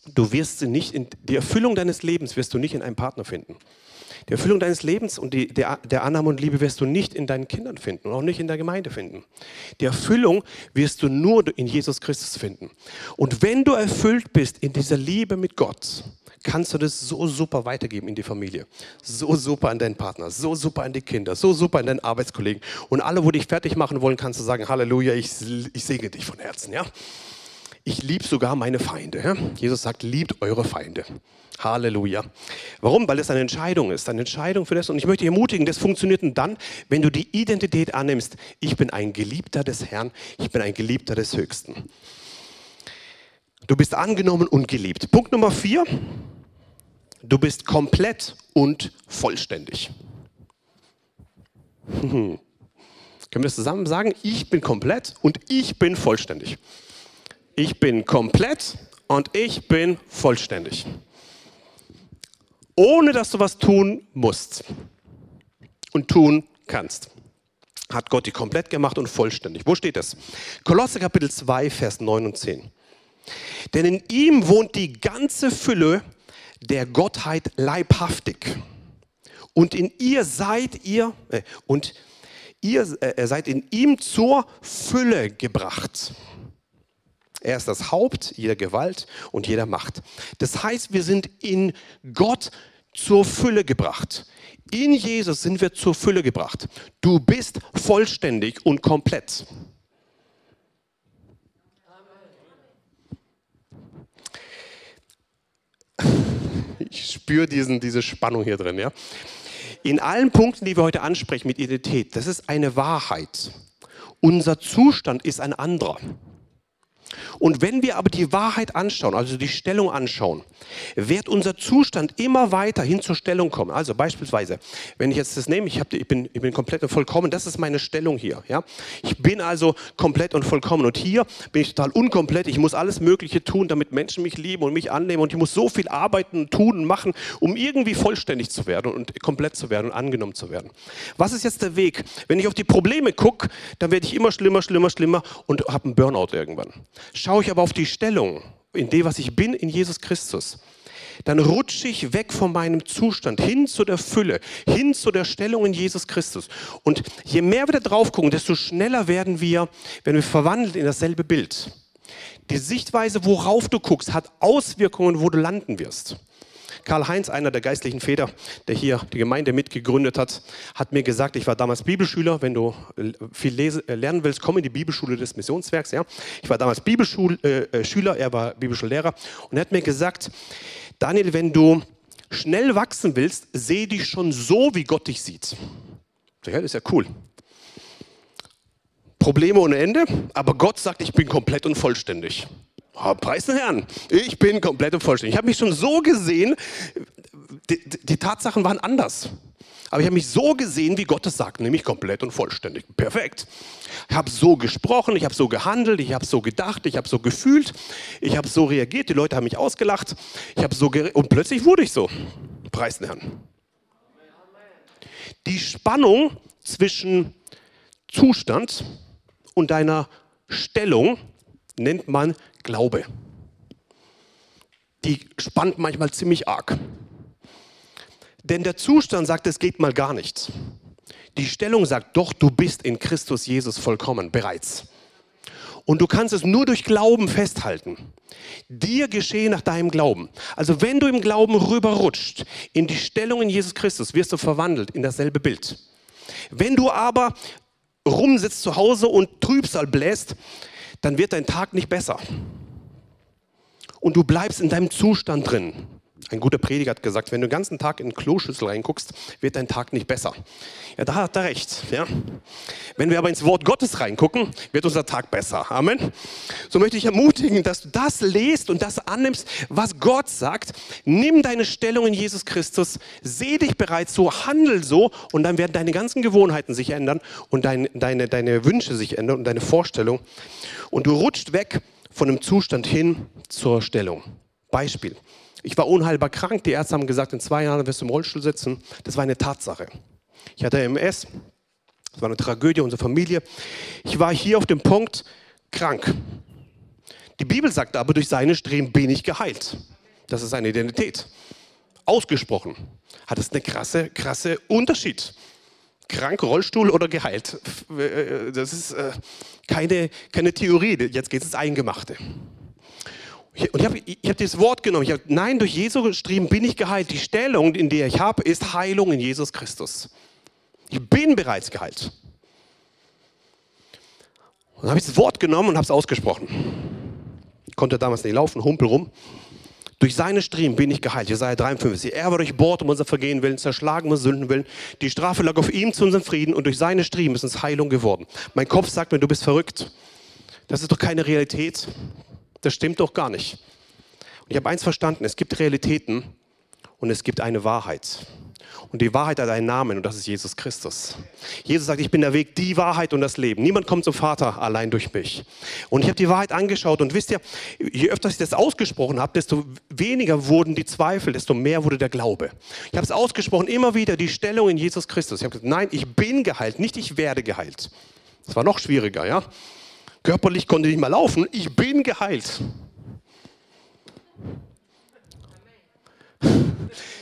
du wirst sie nicht in die Erfüllung deines Lebens wirst du nicht in einem Partner finden. Die Erfüllung deines Lebens und die, der, der Annahme und Liebe wirst du nicht in deinen Kindern finden und auch nicht in der Gemeinde finden. Die Erfüllung wirst du nur in Jesus Christus finden. Und wenn du erfüllt bist in dieser Liebe mit Gott, kannst du das so super weitergeben in die Familie, so super an deinen Partner, so super an die Kinder, so super an deinen Arbeitskollegen. Und alle, wo dich fertig machen wollen, kannst du sagen, Halleluja, ich, ich segne dich von Herzen. Ja? Ich liebe sogar meine Feinde. Jesus sagt, liebt eure Feinde. Halleluja. Warum? Weil es eine Entscheidung ist, eine Entscheidung für das. Und ich möchte dich ermutigen, das funktioniert nur dann, wenn du die Identität annimmst. Ich bin ein Geliebter des Herrn, ich bin ein Geliebter des Höchsten. Du bist angenommen und geliebt. Punkt Nummer vier. Du bist komplett und vollständig. Können wir das zusammen sagen? Ich bin komplett und ich bin vollständig. Ich bin komplett und ich bin vollständig ohne dass du was tun musst und tun kannst. Hat Gott die komplett gemacht und vollständig. Wo steht das? Kolosse Kapitel 2, Vers 9 und 10. Denn in ihm wohnt die ganze Fülle der Gottheit leibhaftig. Und in ihr seid ihr, äh, und ihr äh, seid in ihm zur Fülle gebracht. Er ist das Haupt jeder Gewalt und jeder Macht. Das heißt, wir sind in Gott zur Fülle gebracht. In Jesus sind wir zur Fülle gebracht. Du bist vollständig und komplett. Ich spüre diesen, diese Spannung hier drin. Ja? In allen Punkten, die wir heute ansprechen mit Identität, das ist eine Wahrheit. unser Zustand ist ein anderer. Und wenn wir aber die Wahrheit anschauen, also die Stellung anschauen, wird unser Zustand immer weiter hin zur Stellung kommen. Also beispielsweise, wenn ich jetzt das nehme, ich, hab, ich, bin, ich bin komplett und vollkommen, das ist meine Stellung hier. Ja? Ich bin also komplett und vollkommen. Und hier bin ich total unkomplett. Ich muss alles Mögliche tun, damit Menschen mich lieben und mich annehmen. Und ich muss so viel arbeiten, tun und machen, um irgendwie vollständig zu werden und komplett zu werden und angenommen zu werden. Was ist jetzt der Weg? Wenn ich auf die Probleme gucke, dann werde ich immer schlimmer, schlimmer, schlimmer und habe einen Burnout irgendwann. Schaue ich aber auf die Stellung, in dem, was ich bin in Jesus Christus, dann rutsche ich weg von meinem Zustand hin zu der Fülle, hin zu der Stellung in Jesus Christus. Und je mehr wir da drauf gucken, desto schneller werden wir, wenn wir verwandelt in dasselbe Bild. Die Sichtweise, worauf du guckst, hat Auswirkungen, wo du landen wirst. Karl-Heinz, einer der geistlichen Väter, der hier die Gemeinde mitgegründet hat, hat mir gesagt, ich war damals Bibelschüler, wenn du äh, viel lese, äh, lernen willst, komm in die Bibelschule des Missionswerks. Ja. Ich war damals Bibelschüler, äh, er war Bibelschullehrer und er hat mir gesagt, Daniel, wenn du schnell wachsen willst, seh dich schon so, wie Gott dich sieht. Ja, das ist ja cool. Probleme ohne Ende, aber Gott sagt, ich bin komplett und vollständig. Oh, preis den Herrn, ich bin komplett und vollständig. Ich habe mich schon so gesehen, die, die Tatsachen waren anders. Aber ich habe mich so gesehen, wie Gott es sagt, nämlich komplett und vollständig. Perfekt. Ich habe so gesprochen, ich habe so gehandelt, ich habe so gedacht, ich habe so gefühlt, ich habe so reagiert, die Leute haben mich ausgelacht, ich habe so und plötzlich wurde ich so. Preis den Herrn. Die Spannung zwischen Zustand und deiner Stellung nennt man Glaube. Die spannt manchmal ziemlich arg. Denn der Zustand sagt, es geht mal gar nicht. Die Stellung sagt, doch, du bist in Christus Jesus vollkommen bereits. Und du kannst es nur durch Glauben festhalten. Dir geschehe nach deinem Glauben. Also wenn du im Glauben rüberrutscht in die Stellung in Jesus Christus, wirst du verwandelt in dasselbe Bild. Wenn du aber rumsitzt zu Hause und Trübsal bläst, dann wird dein Tag nicht besser. Und du bleibst in deinem Zustand drin. Ein guter Prediger hat gesagt, wenn du den ganzen Tag in den Kloschüssel reinguckst, wird dein Tag nicht besser. Ja, da hat er recht. Ja. Wenn wir aber ins Wort Gottes reingucken, wird unser Tag besser. Amen. So möchte ich ermutigen, dass du das lest und das annimmst, was Gott sagt. Nimm deine Stellung in Jesus Christus, seh dich bereits so, handel so und dann werden deine ganzen Gewohnheiten sich ändern und dein, deine, deine Wünsche sich ändern und deine Vorstellung. Und du rutscht weg von dem Zustand hin zur Stellung. Beispiel. Ich war unheilbar krank. Die Ärzte haben gesagt, in zwei Jahren wirst du im Rollstuhl sitzen. Das war eine Tatsache. Ich hatte MS. Das war eine Tragödie unserer Familie. Ich war hier auf dem Punkt krank. Die Bibel sagt aber, durch seine Streben bin ich geheilt. Das ist seine Identität. Ausgesprochen hat es eine krasse, krasse Unterschied. Krank, Rollstuhl oder geheilt. Das ist äh, keine, keine Theorie. Jetzt geht es ins Eingemachte. Und ich habe hab dieses Wort genommen. Ich habe, nein, durch Jesu geschrieben bin ich geheilt. Die Stellung, in der ich habe, ist Heilung in Jesus Christus. Ich bin bereits geheilt. Und dann habe ich das Wort genommen und habe es ausgesprochen. Ich konnte damals nicht laufen, humpel rum. Durch seine Striemen bin ich geheilt. Jesaja 53. Er war durchbohrt um unser Vergehen willen, zerschlagen um Sünden willen. Die Strafe lag auf ihm zu unserem Frieden und durch seine Striemen ist uns Heilung geworden. Mein Kopf sagt mir, du bist verrückt. Das ist doch keine Realität. Das stimmt doch gar nicht. Und ich habe eins verstanden, es gibt Realitäten und es gibt eine Wahrheit. Und die Wahrheit hat einen Namen und das ist Jesus Christus. Jesus sagt, ich bin der Weg, die Wahrheit und das Leben. Niemand kommt zum Vater allein durch mich. Und ich habe die Wahrheit angeschaut und wisst ihr, je öfter ich das ausgesprochen habe, desto weniger wurden die Zweifel, desto mehr wurde der Glaube. Ich habe es ausgesprochen, immer wieder die Stellung in Jesus Christus. Ich habe gesagt, nein, ich bin geheilt, nicht ich werde geheilt. Das war noch schwieriger, ja. Körperlich konnte ich nicht mal laufen. Ich bin geheilt.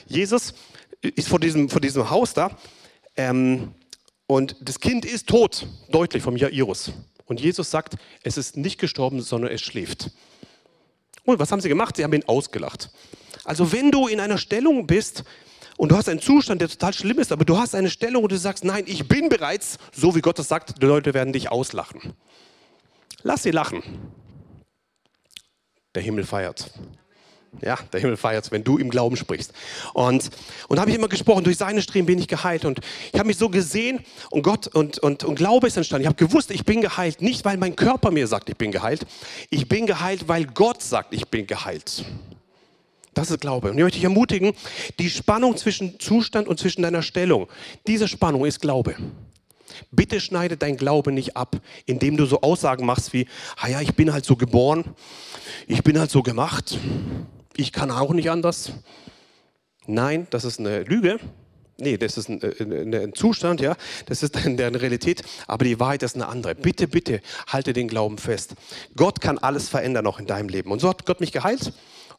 Jesus ist vor diesem, vor diesem Haus da ähm, und das Kind ist tot, deutlich vom Jairus. Und Jesus sagt, es ist nicht gestorben, sondern es schläft. Und was haben sie gemacht? Sie haben ihn ausgelacht. Also wenn du in einer Stellung bist und du hast einen Zustand, der total schlimm ist, aber du hast eine Stellung und du sagst, nein, ich bin bereits, so wie Gott das sagt, die Leute werden dich auslachen. Lass sie lachen. Der Himmel feiert. Ja, der Himmel feiert wenn du im Glauben sprichst. Und, und habe ich immer gesprochen, durch seine Striemen bin ich geheilt. Und ich habe mich so gesehen und Gott und, und, und Glaube ist entstanden. Ich habe gewusst, ich bin geheilt. Nicht, weil mein Körper mir sagt, ich bin geheilt. Ich bin geheilt, weil Gott sagt, ich bin geheilt. Das ist Glaube. Und ich möchte dich ermutigen, die Spannung zwischen Zustand und zwischen deiner Stellung, diese Spannung ist Glaube. Bitte schneide dein Glaube nicht ab, indem du so Aussagen machst wie, ah ja, ich bin halt so geboren, ich bin halt so gemacht, ich kann auch nicht anders. Nein, das ist eine Lüge. Nee, das ist ein, äh, ein, Zustand, ja, das ist eine Realität, aber die Wahrheit ist eine andere. Bitte, bitte, halte den Glauben fest. Gott kann alles verändern auch in deinem Leben. Und so hat Gott mich geheilt.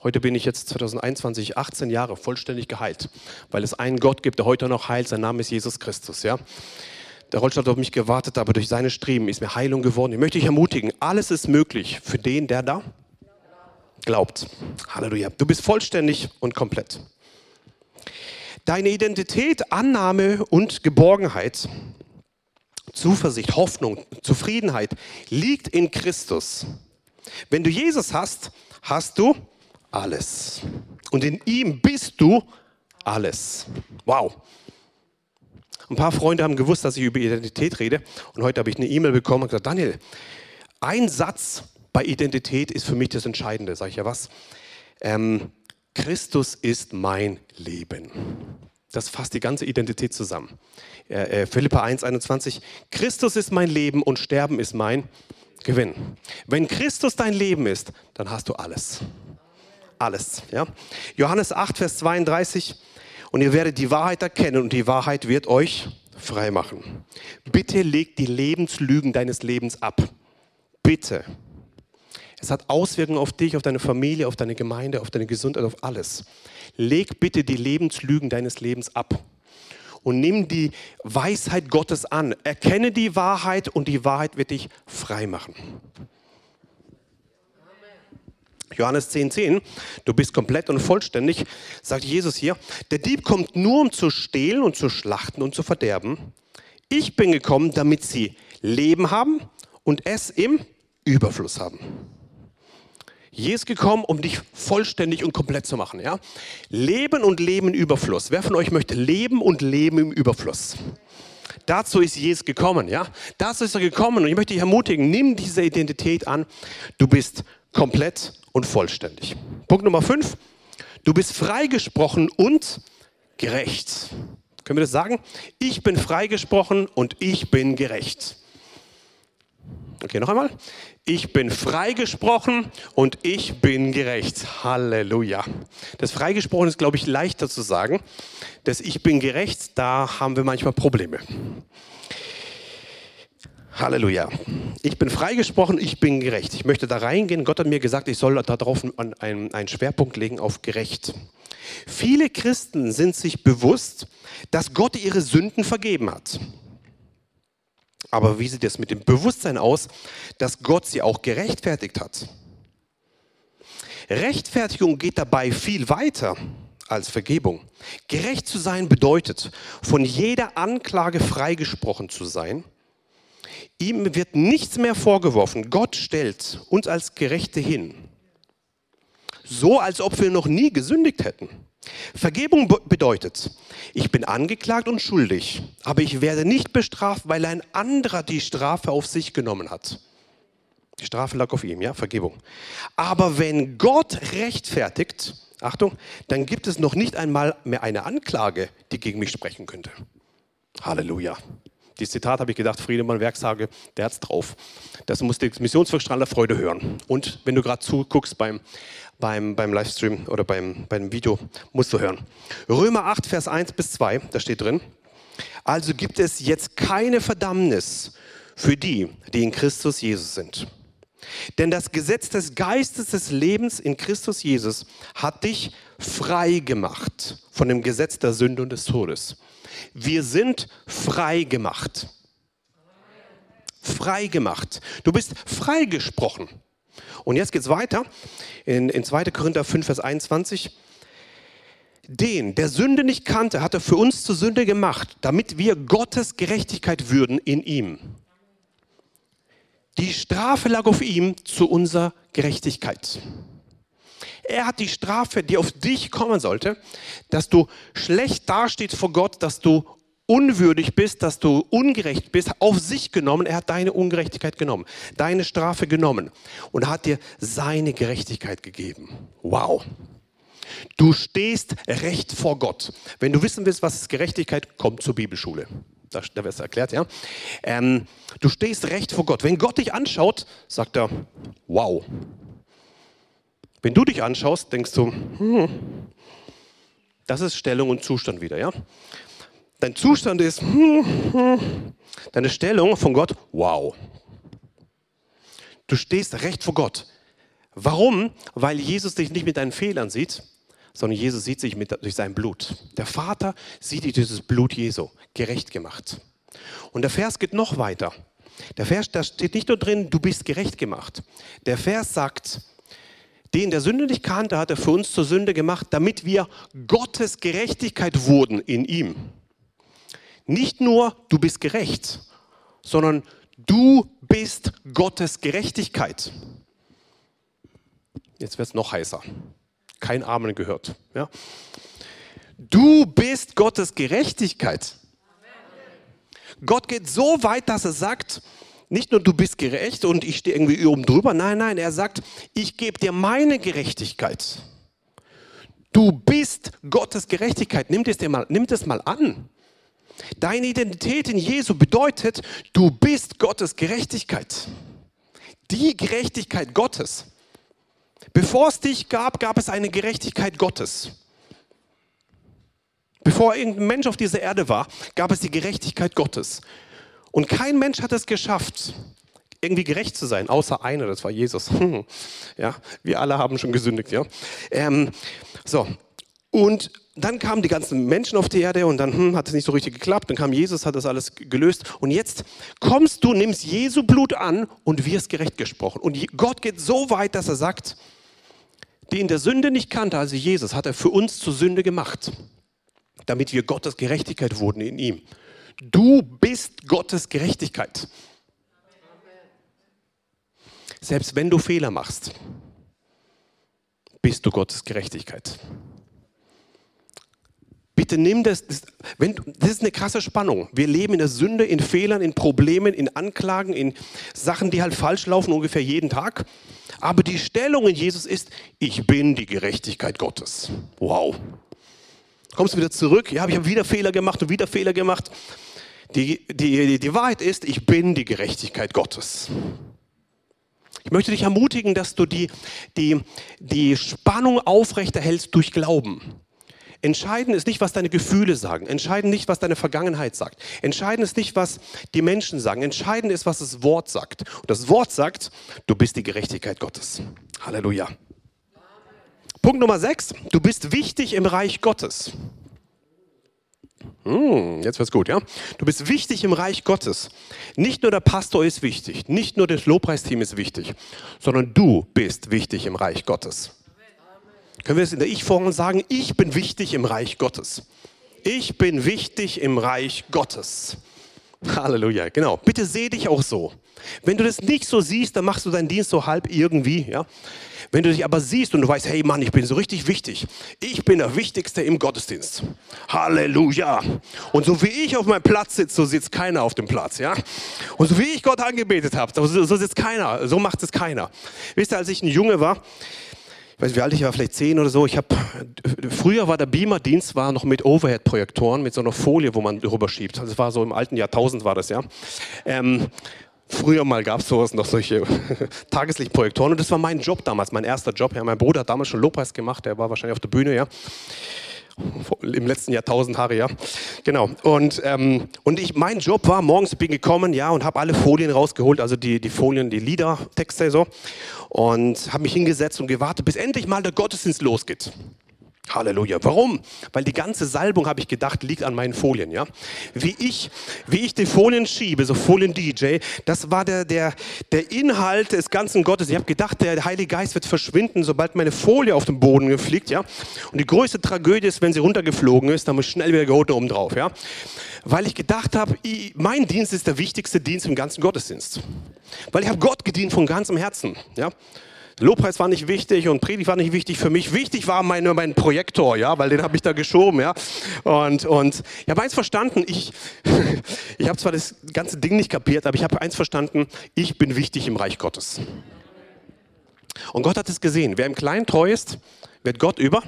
Heute bin ich jetzt 2021, 18 Jahre vollständig geheilt, weil es einen Gott gibt, der heute noch heilt. Sein Name ist Jesus Christus, ja. Der Rollstuhl hat auf mich gewartet, aber durch seine Streben ist mir Heilung geworden. Ich möchte dich ermutigen, alles ist möglich für den, der da glaubt. Halleluja. Du bist vollständig und komplett. Deine Identität, Annahme und Geborgenheit, Zuversicht, Hoffnung, Zufriedenheit liegt in Christus. Wenn du Jesus hast, hast du alles. Und in ihm bist du alles. Wow. Ein paar Freunde haben gewusst, dass ich über Identität rede. Und heute habe ich eine E-Mail bekommen und gesagt, Daniel, ein Satz bei Identität ist für mich das Entscheidende. Sag ich ja was? Ähm, Christus ist mein Leben. Das fasst die ganze Identität zusammen. Äh, äh, Philippa 1, 21. Christus ist mein Leben und Sterben ist mein Gewinn. Wenn Christus dein Leben ist, dann hast du alles. Alles. Ja? Johannes 8, Vers 32 und ihr werdet die Wahrheit erkennen und die Wahrheit wird euch frei machen. Bitte leg die Lebenslügen deines Lebens ab. Bitte. Es hat Auswirkungen auf dich, auf deine Familie, auf deine Gemeinde, auf deine Gesundheit, auf alles. Leg bitte die Lebenslügen deines Lebens ab und nimm die Weisheit Gottes an. Erkenne die Wahrheit und die Wahrheit wird dich frei machen. Johannes 10,10, 10, du bist komplett und vollständig, sagt Jesus hier, der Dieb kommt nur, um zu stehlen und zu schlachten und zu verderben. Ich bin gekommen, damit sie Leben haben und es im Überfluss haben. Jesus gekommen, um dich vollständig und komplett zu machen. Ja? Leben und Leben im Überfluss. Wer von euch möchte Leben und Leben im Überfluss? Dazu ist Jesus gekommen, ja? Dazu ist er gekommen und ich möchte dich ermutigen, nimm diese Identität an. Du bist komplett und vollständig. Punkt Nummer 5. Du bist freigesprochen und gerecht. Können wir das sagen? Ich bin freigesprochen und ich bin gerecht. Okay, noch einmal. Ich bin freigesprochen und ich bin gerecht. Halleluja. Das freigesprochen ist, glaube ich, leichter zu sagen. Das Ich bin gerecht, da haben wir manchmal Probleme. Halleluja. Ich bin freigesprochen, ich bin gerecht. Ich möchte da reingehen. Gott hat mir gesagt, ich soll darauf einen, einen Schwerpunkt legen auf gerecht. Viele Christen sind sich bewusst, dass Gott ihre Sünden vergeben hat. Aber wie sieht es mit dem Bewusstsein aus, dass Gott sie auch gerechtfertigt hat? Rechtfertigung geht dabei viel weiter als Vergebung. Gerecht zu sein bedeutet, von jeder Anklage freigesprochen zu sein Ihm wird nichts mehr vorgeworfen. Gott stellt uns als Gerechte hin. So, als ob wir noch nie gesündigt hätten. Vergebung bedeutet, ich bin angeklagt und schuldig, aber ich werde nicht bestraft, weil ein anderer die Strafe auf sich genommen hat. Die Strafe lag auf ihm, ja, Vergebung. Aber wenn Gott rechtfertigt, Achtung, dann gibt es noch nicht einmal mehr eine Anklage, die gegen mich sprechen könnte. Halleluja. Dieses Zitat habe ich gedacht, Friedemann Werksage, der hat's drauf. Das muss die Missionswerk Freude hören. Und wenn du gerade zuguckst beim, beim, beim Livestream oder beim, beim Video, musst du hören. Römer 8, Vers 1 bis 2, da steht drin, also gibt es jetzt keine Verdammnis für die, die in Christus Jesus sind. Denn das Gesetz des Geistes des Lebens in Christus Jesus hat dich frei gemacht von dem Gesetz der Sünde und des Todes. Wir sind frei gemacht. Frei gemacht. Du bist freigesprochen. Und jetzt geht es weiter in, in 2. Korinther 5, Vers 21. Den, der Sünde nicht kannte, hat er für uns zur Sünde gemacht, damit wir Gottes Gerechtigkeit würden in ihm. Die Strafe lag auf ihm zu unserer Gerechtigkeit. Er hat die Strafe, die auf dich kommen sollte, dass du schlecht dastehst vor Gott, dass du unwürdig bist, dass du ungerecht bist, auf sich genommen. Er hat deine Ungerechtigkeit genommen, deine Strafe genommen und hat dir seine Gerechtigkeit gegeben. Wow. Du stehst recht vor Gott. Wenn du wissen willst, was ist Gerechtigkeit, komm zur Bibelschule. Da, da wird es erklärt, ja. Ähm, du stehst recht vor Gott. Wenn Gott dich anschaut, sagt er, wow. Wenn du dich anschaust, denkst du, hm, das ist Stellung und Zustand wieder, ja. Dein Zustand ist, hm, hm, deine Stellung von Gott, wow. Du stehst recht vor Gott. Warum? Weil Jesus dich nicht mit deinen Fehlern sieht, sondern Jesus sieht sich mit, durch sein Blut. Der Vater sieht dich durch das Blut Jesu gerecht gemacht. Und der Vers geht noch weiter. Der Vers, da steht nicht nur drin, du bist gerecht gemacht. Der Vers sagt, den der Sünde nicht kannte, hat er für uns zur Sünde gemacht, damit wir Gottes Gerechtigkeit wurden in ihm. Nicht nur, du bist gerecht, sondern du bist Gottes Gerechtigkeit. Jetzt wird es noch heißer kein Amen gehört. Ja? Du bist Gottes Gerechtigkeit. Gott geht so weit, dass er sagt, nicht nur du bist gerecht und ich stehe irgendwie oben drüber, nein, nein, er sagt, ich gebe dir meine Gerechtigkeit. Du bist Gottes Gerechtigkeit. Nimm das, dir mal, nimm das mal an. Deine Identität in Jesu bedeutet, du bist Gottes Gerechtigkeit. Die Gerechtigkeit Gottes. Bevor es dich gab, gab es eine Gerechtigkeit Gottes. Bevor irgendein Mensch auf dieser Erde war, gab es die Gerechtigkeit Gottes. Und kein Mensch hat es geschafft, irgendwie gerecht zu sein, außer einer, das war Jesus. ja, wir alle haben schon gesündigt, ja. Ähm, so, und dann kamen die ganzen Menschen auf die Erde und dann hm, hat es nicht so richtig geklappt. Dann kam Jesus, hat das alles gelöst. Und jetzt kommst du, nimmst Jesu Blut an und wirst gerecht gesprochen. Und Gott geht so weit, dass er sagt, die in der Sünde nicht kannte, also Jesus, hat er für uns zur Sünde gemacht, damit wir Gottes Gerechtigkeit wurden in ihm. Du bist Gottes Gerechtigkeit. Selbst wenn du Fehler machst, bist du Gottes Gerechtigkeit. Bitte nimm das, das, wenn, das ist eine krasse Spannung. Wir leben in der Sünde, in Fehlern, in Problemen, in Anklagen, in Sachen, die halt falsch laufen, ungefähr jeden Tag. Aber die Stellung in Jesus ist, ich bin die Gerechtigkeit Gottes. Wow. Kommst du wieder zurück? Ja, ich habe wieder Fehler gemacht und wieder Fehler gemacht. Die, die, die Wahrheit ist, ich bin die Gerechtigkeit Gottes. Ich möchte dich ermutigen, dass du die, die, die Spannung aufrechterhältst durch Glauben. Entscheidend ist nicht, was deine Gefühle sagen. Entscheidend nicht, was deine Vergangenheit sagt. Entscheidend ist nicht, was die Menschen sagen. Entscheidend ist, was das Wort sagt. Und das Wort sagt, du bist die Gerechtigkeit Gottes. Halleluja. Punkt Nummer sechs. Du bist wichtig im Reich Gottes. Hm, jetzt wird's gut, ja? Du bist wichtig im Reich Gottes. Nicht nur der Pastor ist wichtig, nicht nur das Lobpreisteam ist wichtig, sondern du bist wichtig im Reich Gottes. Können wir es in der Ich-Form sagen? Ich bin wichtig im Reich Gottes. Ich bin wichtig im Reich Gottes. Halleluja, genau. Bitte seh dich auch so. Wenn du das nicht so siehst, dann machst du deinen Dienst so halb irgendwie, ja. Wenn du dich aber siehst und du weißt, hey Mann, ich bin so richtig wichtig. Ich bin der Wichtigste im Gottesdienst. Halleluja. Und so wie ich auf meinem Platz sitze, so sitzt keiner auf dem Platz, ja. Und so wie ich Gott angebetet habe, so, sitzt keiner. So macht es keiner. Wisst ihr, als ich ein Junge war, ich weiß nicht, wie alt ich war, vielleicht zehn oder so. Ich habe früher war der Beamer-Dienst war noch mit Overhead-Projektoren, mit so einer Folie, wo man drüber schiebt. Das war so im alten Jahrtausend war das ja. Ähm, Früher mal gab es sowas noch solche Tageslichtprojektoren und das war mein Job damals, mein erster Job. Ja, mein Bruder hat damals schon Lobpreis gemacht, der war wahrscheinlich auf der Bühne, ja im letzten Jahrtausend Haare, ja. Genau. Und, ähm, und ich, mein Job war, morgens bin gekommen, ja, und habe alle Folien rausgeholt, also die, die Folien, die Lieder, Texte so. Und habe mich hingesetzt und gewartet, bis endlich mal der Gottesdienst losgeht. Halleluja. Warum? Weil die ganze Salbung, habe ich gedacht, liegt an meinen Folien. Ja? Wie, ich, wie ich die Folien schiebe, so Folien-DJ, das war der, der, der Inhalt des ganzen Gottes. Ich habe gedacht, der Heilige Geist wird verschwinden, sobald meine Folie auf den Boden fliegt. Ja? Und die größte Tragödie ist, wenn sie runtergeflogen ist, dann muss ich schnell wieder geholt oben drauf. Ja? Weil ich gedacht habe, mein Dienst ist der wichtigste Dienst im ganzen Gottesdienst. Weil ich habe Gott gedient von ganzem Herzen. Ja? Lobpreis war nicht wichtig und Predigt war nicht wichtig für mich. Wichtig war mein, mein Projektor, ja, weil den habe ich da geschoben, ja. Und, und ich habe eins verstanden, ich, ich habe zwar das ganze Ding nicht kapiert, aber ich habe eins verstanden, ich bin wichtig im Reich Gottes. Und Gott hat es gesehen. Wer im Kleinen treu ist, wird Gott über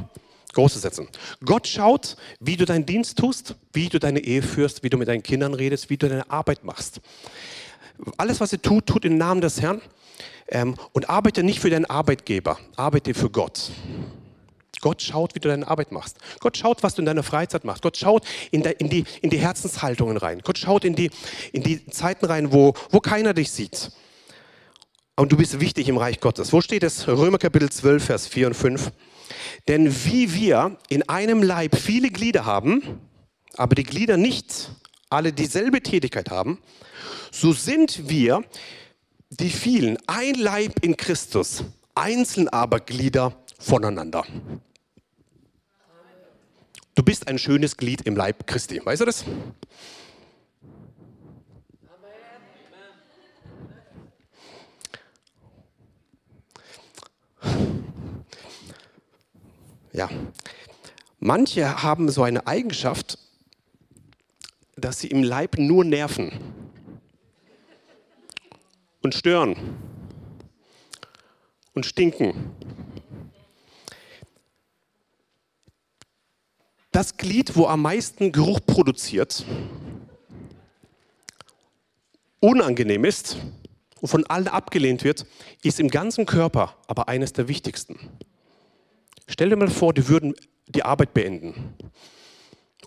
Große setzen. Gott schaut, wie du deinen Dienst tust, wie du deine Ehe führst, wie du mit deinen Kindern redest, wie du deine Arbeit machst. Alles, was ihr tut, tut im Namen des Herrn ähm, und arbeite nicht für deinen Arbeitgeber, arbeite für Gott. Gott schaut, wie du deine Arbeit machst. Gott schaut, was du in deiner Freizeit machst. Gott schaut in, de, in, die, in die Herzenshaltungen rein. Gott schaut in die, in die Zeiten rein, wo, wo keiner dich sieht. Und du bist wichtig im Reich Gottes. Wo steht es? Römer Kapitel 12, Vers 4 und 5. Denn wie wir in einem Leib viele Glieder haben, aber die Glieder nicht alle dieselbe Tätigkeit haben, so sind wir, die vielen, ein Leib in Christus, einzeln aber Glieder voneinander. Du bist ein schönes Glied im Leib Christi. Weißt du das? Ja. Manche haben so eine Eigenschaft, dass sie im Leib nur nerven und stören und stinken. Das Glied, wo am meisten Geruch produziert, unangenehm ist und von allen abgelehnt wird, ist im ganzen Körper aber eines der wichtigsten. Stell dir mal vor, die würden die Arbeit beenden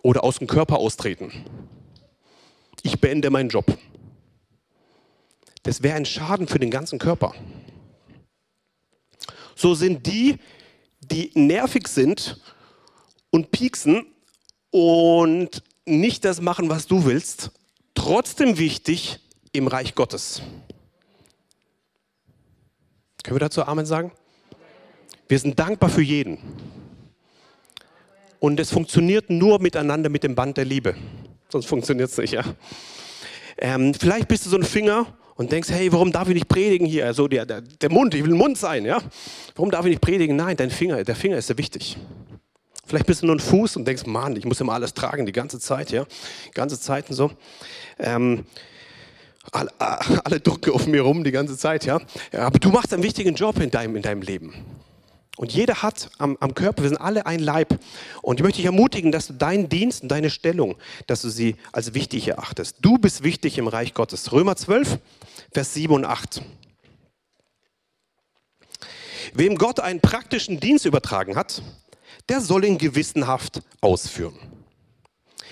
oder aus dem Körper austreten. Ich beende meinen Job. Das wäre ein Schaden für den ganzen Körper. So sind die, die nervig sind und pieksen und nicht das machen, was du willst, trotzdem wichtig im Reich Gottes. Können wir dazu Amen sagen? Wir sind dankbar für jeden. Und es funktioniert nur miteinander mit dem Band der Liebe. Sonst funktioniert es nicht, ja. Ähm, vielleicht bist du so ein Finger und denkst, hey, warum darf ich nicht predigen hier? Also der, der, der Mund, ich will ein Mund sein, ja. Warum darf ich nicht predigen? Nein, dein Finger, der Finger ist sehr wichtig. Vielleicht bist du nur ein Fuß und denkst, Mann, ich muss immer alles tragen, die ganze Zeit, ja. Ganze Zeit und so. Ähm, alle, alle Drucke auf mir rum die ganze Zeit, ja. Aber du machst einen wichtigen Job in deinem, in deinem Leben. Und jeder hat am, am, Körper, wir sind alle ein Leib. Und ich möchte dich ermutigen, dass du deinen Dienst und deine Stellung, dass du sie als wichtig erachtest. Du bist wichtig im Reich Gottes. Römer 12, Vers 7 und 8. Wem Gott einen praktischen Dienst übertragen hat, der soll ihn gewissenhaft ausführen.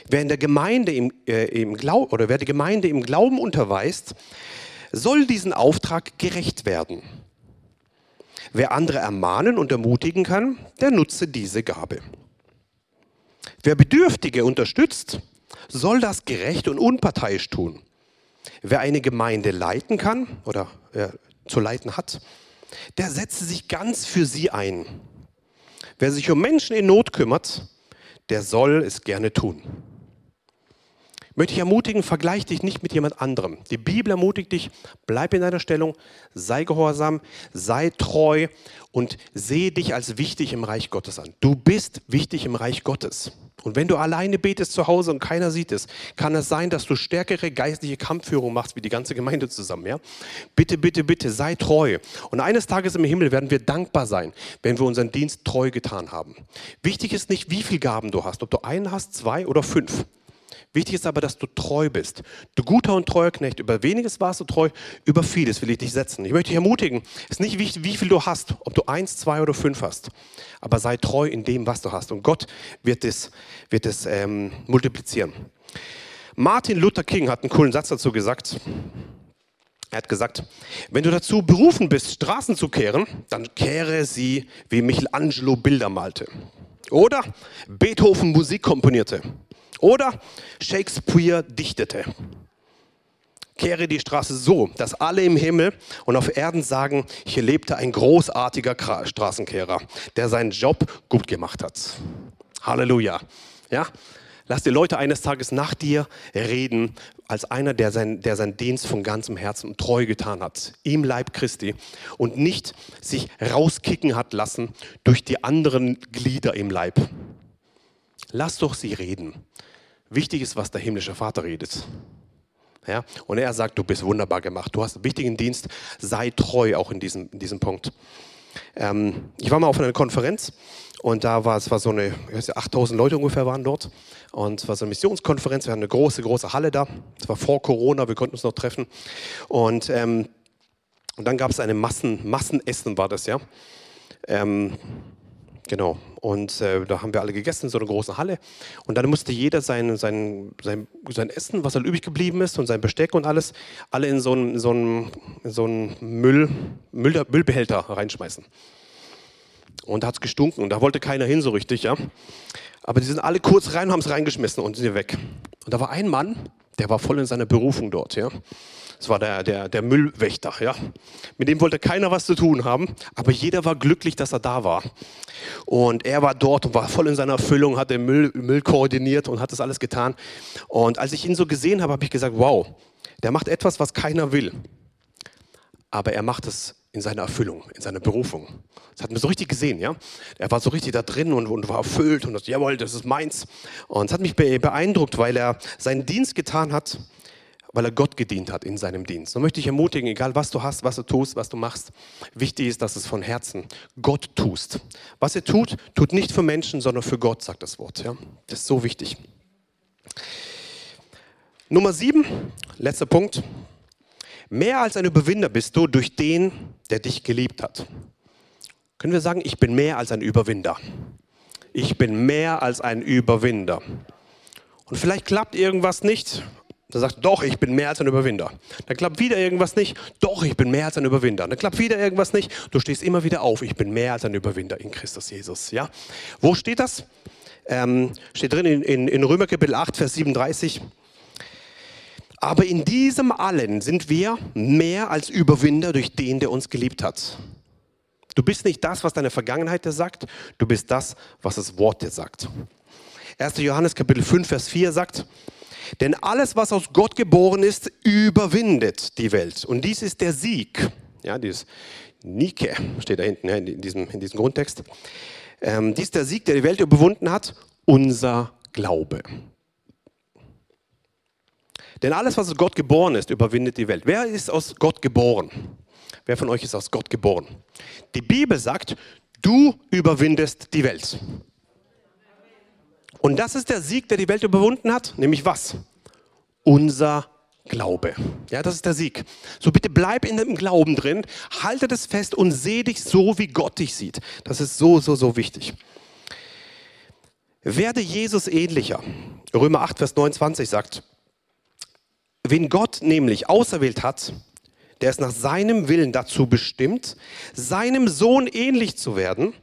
Wer in der Gemeinde im, äh, im Glaub, oder wer die Gemeinde im Glauben unterweist, soll diesen Auftrag gerecht werden. Wer andere ermahnen und ermutigen kann, der nutze diese Gabe. Wer Bedürftige unterstützt, soll das gerecht und unparteiisch tun. Wer eine Gemeinde leiten kann oder äh, zu leiten hat, der setze sich ganz für sie ein. Wer sich um Menschen in Not kümmert, der soll es gerne tun möchte ich ermutigen, vergleich dich nicht mit jemand anderem. Die Bibel ermutigt dich, bleib in deiner Stellung, sei gehorsam, sei treu und sehe dich als wichtig im Reich Gottes an. Du bist wichtig im Reich Gottes. Und wenn du alleine betest zu Hause und keiner sieht es, kann es sein, dass du stärkere geistliche Kampfführung machst wie die ganze Gemeinde zusammen. Ja? Bitte, bitte, bitte, sei treu. Und eines Tages im Himmel werden wir dankbar sein, wenn wir unseren Dienst treu getan haben. Wichtig ist nicht, wie viele Gaben du hast, ob du einen hast, zwei oder fünf. Wichtig ist aber, dass du treu bist. Du guter und treuer Knecht, über weniges warst du treu, über vieles will ich dich setzen. Ich möchte dich ermutigen, es ist nicht wichtig, wie viel du hast, ob du eins, zwei oder fünf hast, aber sei treu in dem, was du hast. Und Gott wird es, wird es ähm, multiplizieren. Martin Luther King hat einen coolen Satz dazu gesagt. Er hat gesagt, wenn du dazu berufen bist, Straßen zu kehren, dann kehre sie, wie Michelangelo Bilder malte. Oder Beethoven Musik komponierte. Oder Shakespeare dichtete. Kehre die Straße so, dass alle im Himmel und auf Erden sagen, hier lebte ein großartiger Straßenkehrer, der seinen Job gut gemacht hat. Halleluja. Ja? Lass die Leute eines Tages nach dir reden, als einer, der, sein, der seinen Dienst von ganzem Herzen treu getan hat, im Leib Christi und nicht sich rauskicken hat lassen durch die anderen Glieder im Leib. Lass doch sie reden. Wichtig ist, was der himmlische Vater redet. Ja? Und er sagt, du bist wunderbar gemacht, du hast einen wichtigen Dienst, sei treu auch in diesem, in diesem Punkt. Ähm, ich war mal auf einer Konferenz und da war es war so eine, 8000 Leute ungefähr waren dort und es war so eine Missionskonferenz. Wir hatten eine große, große Halle da. Es war vor Corona, wir konnten uns noch treffen und, ähm, und dann gab es eine Massen, Massenessen war das ja. Ähm, Genau. Und äh, da haben wir alle gegessen in so einer großen Halle. Und dann musste jeder sein, sein, sein, sein Essen, was halt übrig geblieben ist, und sein Besteck und alles, alle in so einen, so einen, so einen Müll, Müll, Müllbehälter reinschmeißen. Und da hat es gestunken und da wollte keiner hin so richtig, ja. Aber die sind alle kurz rein, haben es reingeschmissen und sind weg. Und da war ein Mann, der war voll in seiner Berufung dort, ja. Das war der, der, der Müllwächter, ja. Mit dem wollte keiner was zu tun haben, aber jeder war glücklich, dass er da war. Und er war dort und war voll in seiner Erfüllung, hat den Müll, Müll koordiniert und hat das alles getan. Und als ich ihn so gesehen habe, habe ich gesagt, wow, der macht etwas, was keiner will. Aber er macht es in seiner Erfüllung, in seiner Berufung. Das hat man so richtig gesehen, ja. Er war so richtig da drin und, und war erfüllt und das, jawohl, das ist meins. Und es hat mich beeindruckt, weil er seinen Dienst getan hat weil er Gott gedient hat in seinem Dienst. So möchte ich ermutigen, egal was du hast, was du tust, was du machst, wichtig ist, dass es von Herzen Gott tust. Was er tut, tut nicht für Menschen, sondern für Gott, sagt das Wort. Ja? Das ist so wichtig. Nummer sieben, letzter Punkt. Mehr als ein Überwinder bist du durch den, der dich geliebt hat. Können wir sagen, ich bin mehr als ein Überwinder. Ich bin mehr als ein Überwinder. Und vielleicht klappt irgendwas nicht da sagt, doch, ich bin mehr als ein Überwinder. Dann klappt wieder irgendwas nicht. Doch, ich bin mehr als ein Überwinder. Dann klappt wieder irgendwas nicht. Du stehst immer wieder auf. Ich bin mehr als ein Überwinder in Christus Jesus. Ja? Wo steht das? Ähm, steht drin in, in, in Römer Kapitel 8, Vers 37. Aber in diesem allen sind wir mehr als Überwinder durch den, der uns geliebt hat. Du bist nicht das, was deine Vergangenheit dir sagt, du bist das, was das Wort dir sagt. 1. Johannes Kapitel 5, Vers 4 sagt, denn alles, was aus Gott geboren ist, überwindet die Welt. Und dies ist der Sieg. Ja, dieses Nike steht da hinten in, diesem, in diesem Grundtext. Ähm, dies ist der Sieg, der die Welt überwunden hat, unser Glaube. Denn alles, was aus Gott geboren ist, überwindet die Welt. Wer ist aus Gott geboren? Wer von euch ist aus Gott geboren? Die Bibel sagt, du überwindest die Welt. Und das ist der Sieg, der die Welt überwunden hat, nämlich was? Unser Glaube. Ja, das ist der Sieg. So bitte bleib in dem Glauben drin, halte das fest und seh dich so, wie Gott dich sieht. Das ist so, so, so wichtig. Werde Jesus ähnlicher. Römer 8, Vers 29 sagt, wen Gott nämlich auserwählt hat, der ist nach seinem Willen dazu bestimmt, seinem Sohn ähnlich zu werden,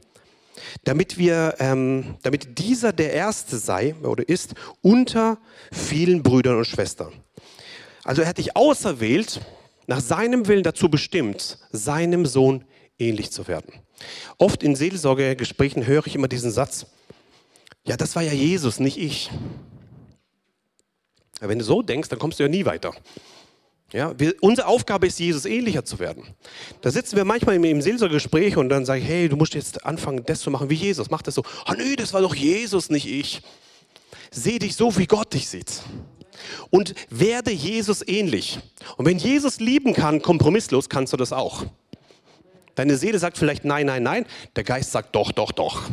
damit, wir, ähm, damit dieser der Erste sei oder ist unter vielen Brüdern und Schwestern. Also er hat dich auserwählt, nach seinem Willen dazu bestimmt, seinem Sohn ähnlich zu werden. Oft in Seelsorgegesprächen höre ich immer diesen Satz, ja, das war ja Jesus, nicht ich. Ja, wenn du so denkst, dann kommst du ja nie weiter. Ja, wir, unsere Aufgabe ist, Jesus ähnlicher zu werden. Da sitzen wir manchmal im, im Seelsorgegespräch und dann sage ich, hey, du musst jetzt anfangen, das zu machen wie Jesus. Mach das so. Ah, oh, nö, das war doch Jesus, nicht ich. Seh dich so, wie Gott dich sieht. Und werde Jesus ähnlich. Und wenn Jesus lieben kann, kompromisslos, kannst du das auch. Deine Seele sagt vielleicht nein, nein, nein. Der Geist sagt doch, doch, doch.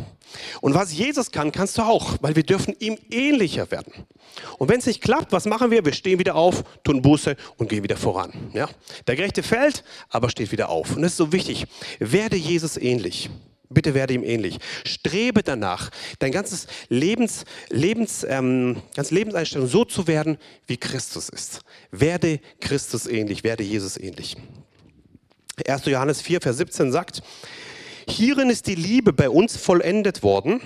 Und was Jesus kann, kannst du auch, weil wir dürfen ihm ähnlicher werden. Und wenn es nicht klappt, was machen wir? Wir stehen wieder auf, tun Buße und gehen wieder voran. Ja? Der Gerechte fällt, aber steht wieder auf. Und das ist so wichtig. Werde Jesus ähnlich. Bitte werde ihm ähnlich. Strebe danach, dein ganzes Lebens, Lebens, ähm, ganze Lebenseinstellung so zu werden, wie Christus ist. Werde Christus ähnlich, werde Jesus ähnlich. 1. Johannes 4, Vers 17 sagt, hierin ist die Liebe bei uns vollendet worden,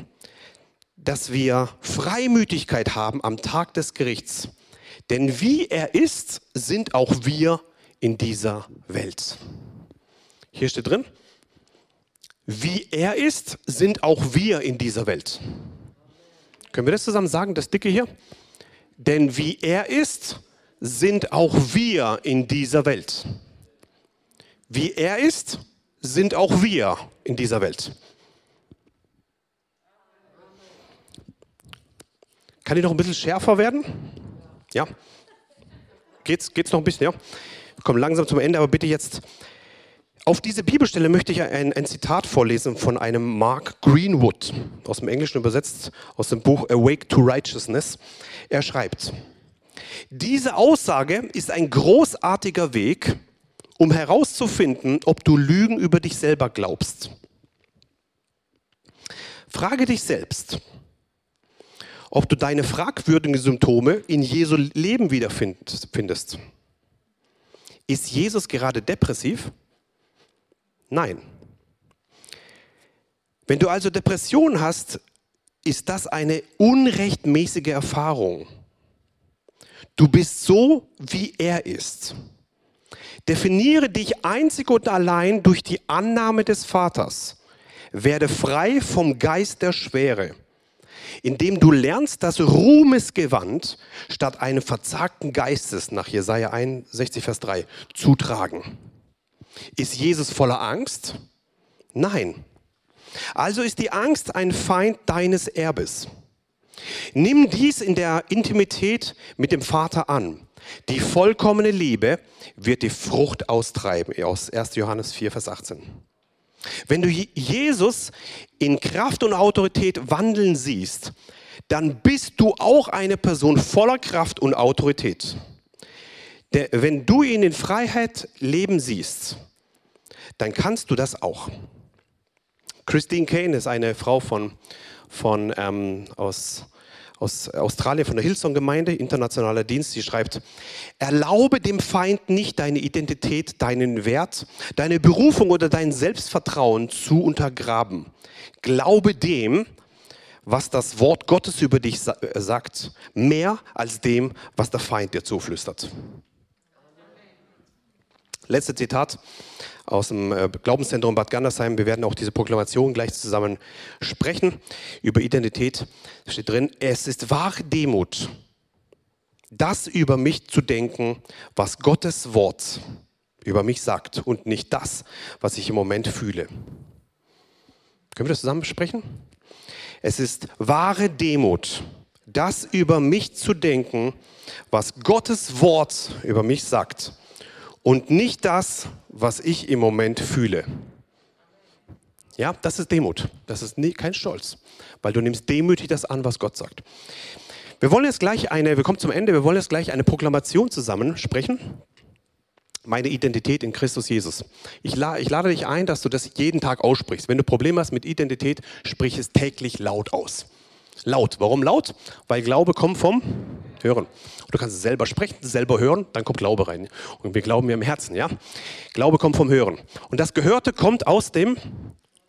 dass wir Freimütigkeit haben am Tag des Gerichts. Denn wie er ist, sind auch wir in dieser Welt. Hier steht drin, wie er ist, sind auch wir in dieser Welt. Können wir das zusammen sagen, das dicke hier? Denn wie er ist, sind auch wir in dieser Welt. Wie er ist, sind auch wir in dieser Welt. Kann die noch ein bisschen schärfer werden? Ja? Geht's, geht's noch ein bisschen? Ja? Wir kommen langsam zum Ende, aber bitte jetzt. Auf diese Bibelstelle möchte ich ein, ein Zitat vorlesen von einem Mark Greenwood, aus dem Englischen übersetzt, aus dem Buch Awake to Righteousness. Er schreibt, diese Aussage ist ein großartiger Weg, um herauszufinden, ob du Lügen über dich selber glaubst. Frage dich selbst, ob du deine fragwürdigen Symptome in Jesu Leben wiederfindest. Ist Jesus gerade depressiv? Nein. Wenn du also Depression hast, ist das eine unrechtmäßige Erfahrung. Du bist so, wie er ist. Definiere dich einzig und allein durch die Annahme des Vaters. Werde frei vom Geist der Schwere indem du lernst, das Ruhmesgewand statt einem verzagten Geistes nach Jesaja 61, Vers 3 zu tragen. Ist Jesus voller Angst? Nein. Also ist die Angst ein Feind deines Erbes. Nimm dies in der Intimität mit dem Vater an. Die vollkommene Liebe wird die Frucht austreiben, aus 1. Johannes 4, Vers 18. Wenn du Jesus in Kraft und Autorität wandeln siehst, dann bist du auch eine Person voller Kraft und Autorität. Wenn du ihn in Freiheit leben siehst, dann kannst du das auch. Christine Kane ist eine Frau von, von, ähm, aus aus Australien von der Hillsong-Gemeinde, internationaler Dienst, die schreibt, erlaube dem Feind nicht deine Identität, deinen Wert, deine Berufung oder dein Selbstvertrauen zu untergraben. Glaube dem, was das Wort Gottes über dich sagt, mehr als dem, was der Feind dir zuflüstert. Letztes Zitat aus dem äh, Glaubenszentrum Bad Gandersheim. Wir werden auch diese Proklamation gleich zusammen sprechen über Identität. Steht drin, es ist wahre Demut, das über mich zu denken, was Gottes Wort über mich sagt und nicht das, was ich im Moment fühle. Können wir das zusammen besprechen? Es ist wahre Demut, das über mich zu denken, was Gottes Wort über mich sagt und nicht das, was ich im Moment fühle. Ja, das ist Demut. Das ist nie, kein Stolz, weil du nimmst demütig das an, was Gott sagt. Wir wollen jetzt gleich eine, wir kommen zum Ende, wir wollen jetzt gleich eine Proklamation zusammen sprechen. Meine Identität in Christus Jesus. Ich, la, ich lade dich ein, dass du das jeden Tag aussprichst. Wenn du Probleme hast mit Identität, sprich es täglich laut aus. Laut. Warum laut? Weil Glaube kommt vom Hören. Du kannst selber sprechen, selber hören, dann kommt Glaube rein. Und wir glauben ja im Herzen, ja? Glaube kommt vom Hören. Und das Gehörte kommt aus dem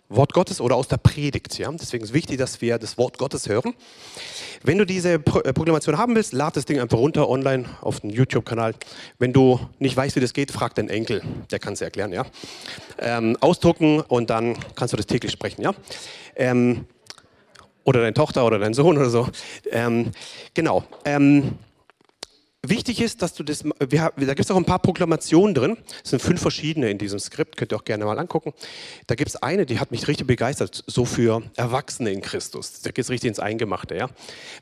Wort Gottes oder aus der Predigt, ja? Deswegen ist es wichtig, dass wir das Wort Gottes hören. Wenn du diese äh, Proklamation haben willst, lad das Ding einfach runter online auf den YouTube-Kanal. Wenn du nicht weißt, wie das geht, frag deinen Enkel, der kann es erklären, ja? Ähm, ausdrucken und dann kannst du das täglich sprechen, ja? Ähm, oder deine Tochter oder dein Sohn oder so. Ähm, genau. Ähm, wichtig ist, dass du das, wir, da gibt es auch ein paar Proklamationen drin. Es sind fünf verschiedene in diesem Skript, könnt ihr auch gerne mal angucken. Da gibt es eine, die hat mich richtig begeistert, so für Erwachsene in Christus. Da geht es richtig ins Eingemachte. Ja?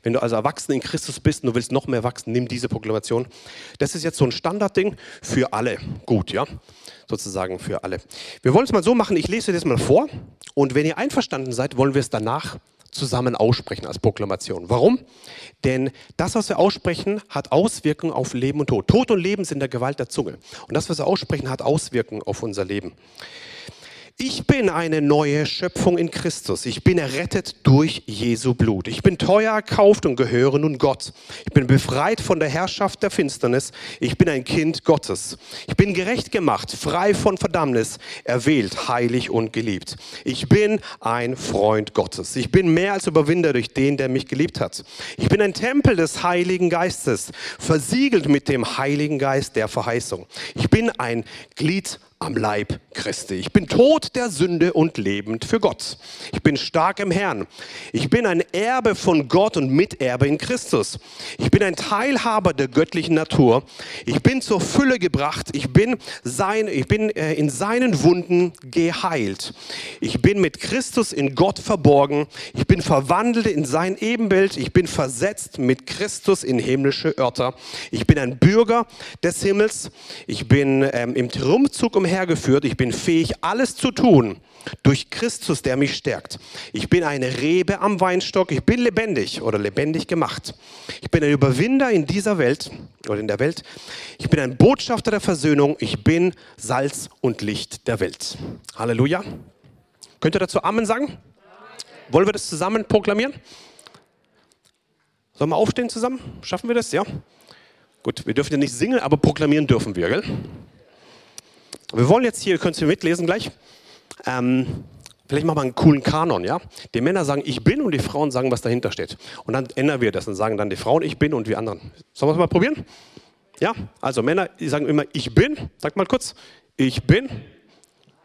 Wenn du also Erwachsene in Christus bist und du willst noch mehr wachsen, nimm diese Proklamation. Das ist jetzt so ein Standardding für alle. Gut, ja sozusagen für alle. Wir wollen es mal so machen, ich lese das mal vor und wenn ihr einverstanden seid, wollen wir es danach zusammen aussprechen als Proklamation. Warum? Denn das, was wir aussprechen, hat Auswirkungen auf Leben und Tod. Tod und Leben sind der Gewalt der Zunge. Und das, was wir aussprechen, hat Auswirkungen auf unser Leben. Ich bin eine neue Schöpfung in Christus. Ich bin errettet durch Jesu Blut. Ich bin teuer erkauft und gehöre nun Gott. Ich bin befreit von der Herrschaft der Finsternis. Ich bin ein Kind Gottes. Ich bin gerecht gemacht, frei von Verdammnis, erwählt, heilig und geliebt. Ich bin ein Freund Gottes. Ich bin mehr als Überwinder durch den, der mich geliebt hat. Ich bin ein Tempel des Heiligen Geistes, versiegelt mit dem Heiligen Geist der Verheißung. Ich bin ein Glied am Leib Christi. Ich bin tot der Sünde und lebend für Gott. Ich bin stark im Herrn. Ich bin ein Erbe von Gott und Miterbe in Christus. Ich bin ein Teilhaber der göttlichen Natur. Ich bin zur Fülle gebracht. Ich bin, sein, ich bin äh, in seinen Wunden geheilt. Ich bin mit Christus in Gott verborgen. Ich bin verwandelt in sein Ebenbild. Ich bin versetzt mit Christus in himmlische Örter. Ich bin ein Bürger des Himmels. Ich bin ähm, im Triumphzug umhergeführt. Ich bin fähig, alles zu tun durch Christus, der mich stärkt. Ich bin eine Rebe am Weinstock. Ich bin lebendig oder lebendig gemacht. Ich bin ein Überwinder in dieser Welt oder in der Welt. Ich bin ein Botschafter der Versöhnung. Ich bin Salz und Licht der Welt. Halleluja. Könnt ihr dazu Amen sagen? Wollen wir das zusammen proklamieren? Sollen wir aufstehen zusammen? Schaffen wir das? Ja? Gut, wir dürfen ja nicht singen, aber proklamieren dürfen wir, gell? Wir wollen jetzt hier, könnt ihr mitlesen gleich, ähm, vielleicht machen wir einen coolen Kanon, ja? Die Männer sagen, ich bin und die Frauen sagen, was dahinter steht. Und dann ändern wir das und sagen dann die Frauen, ich bin und wir anderen. Sollen wir es mal probieren? Ja? Also Männer, die sagen immer, ich bin. Sag mal kurz, ich bin.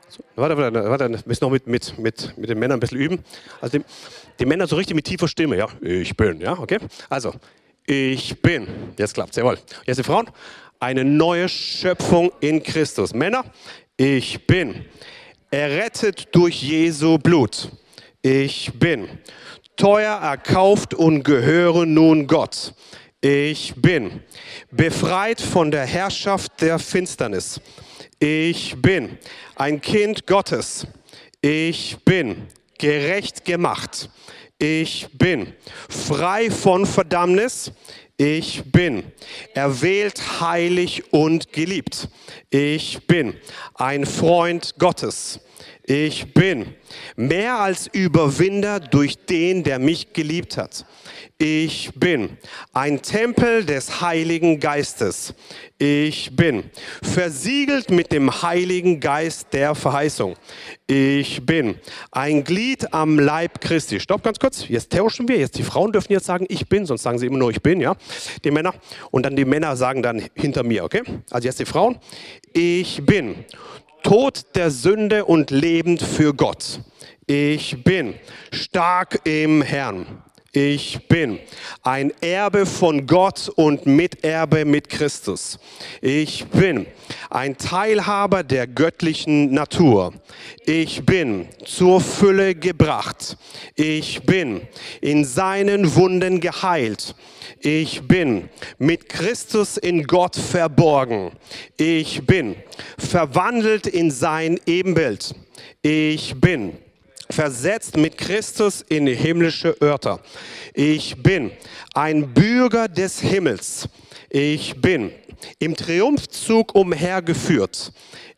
So, warte, warte, warte, wir müssen noch mit, mit, mit, mit den Männern ein bisschen üben. Also die, die Männer so richtig mit tiefer Stimme, ja? Ich bin, ja? Okay? Also, ich bin. Jetzt klappt's, jawohl. Jetzt die Frauen eine neue Schöpfung in Christus. Männer, ich bin errettet durch Jesu Blut. Ich bin teuer erkauft und gehöre nun Gott. Ich bin befreit von der Herrschaft der Finsternis. Ich bin ein Kind Gottes. Ich bin gerecht gemacht. Ich bin frei von Verdammnis. Ich bin erwählt, heilig und geliebt. Ich bin ein Freund Gottes. Ich bin mehr als Überwinder durch den, der mich geliebt hat. Ich bin ein Tempel des Heiligen Geistes. Ich bin versiegelt mit dem Heiligen Geist der Verheißung. Ich bin ein Glied am Leib Christi. Stopp ganz kurz. Jetzt tauschen wir. Jetzt die Frauen dürfen jetzt sagen, ich bin, sonst sagen sie immer nur, ich bin, ja. Die Männer. Und dann die Männer sagen dann hinter mir, okay? Also jetzt die Frauen. Ich bin tot der Sünde und lebend für Gott. Ich bin stark im Herrn. Ich bin ein Erbe von Gott und Miterbe mit Christus. Ich bin ein Teilhaber der göttlichen Natur. Ich bin zur Fülle gebracht. Ich bin in seinen Wunden geheilt. Ich bin mit Christus in Gott verborgen. Ich bin verwandelt in sein Ebenbild. Ich bin versetzt mit Christus in himmlische Örter. Ich bin ein Bürger des Himmels. Ich bin im Triumphzug umhergeführt.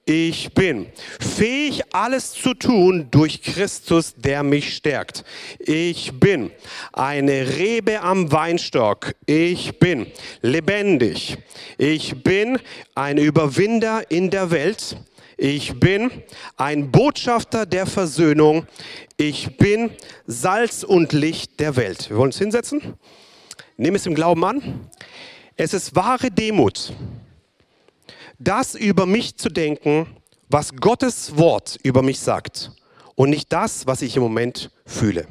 Ich bin fähig, alles zu tun durch Christus, der mich stärkt. Ich bin eine Rebe am Weinstock. Ich bin lebendig. Ich bin ein Überwinder in der Welt. Ich bin ein Botschafter der Versöhnung. Ich bin Salz und Licht der Welt. Wir wollen uns hinsetzen. Nehmen es im Glauben an. Es ist wahre Demut, das über mich zu denken, was Gottes Wort über mich sagt und nicht das, was ich im Moment fühle.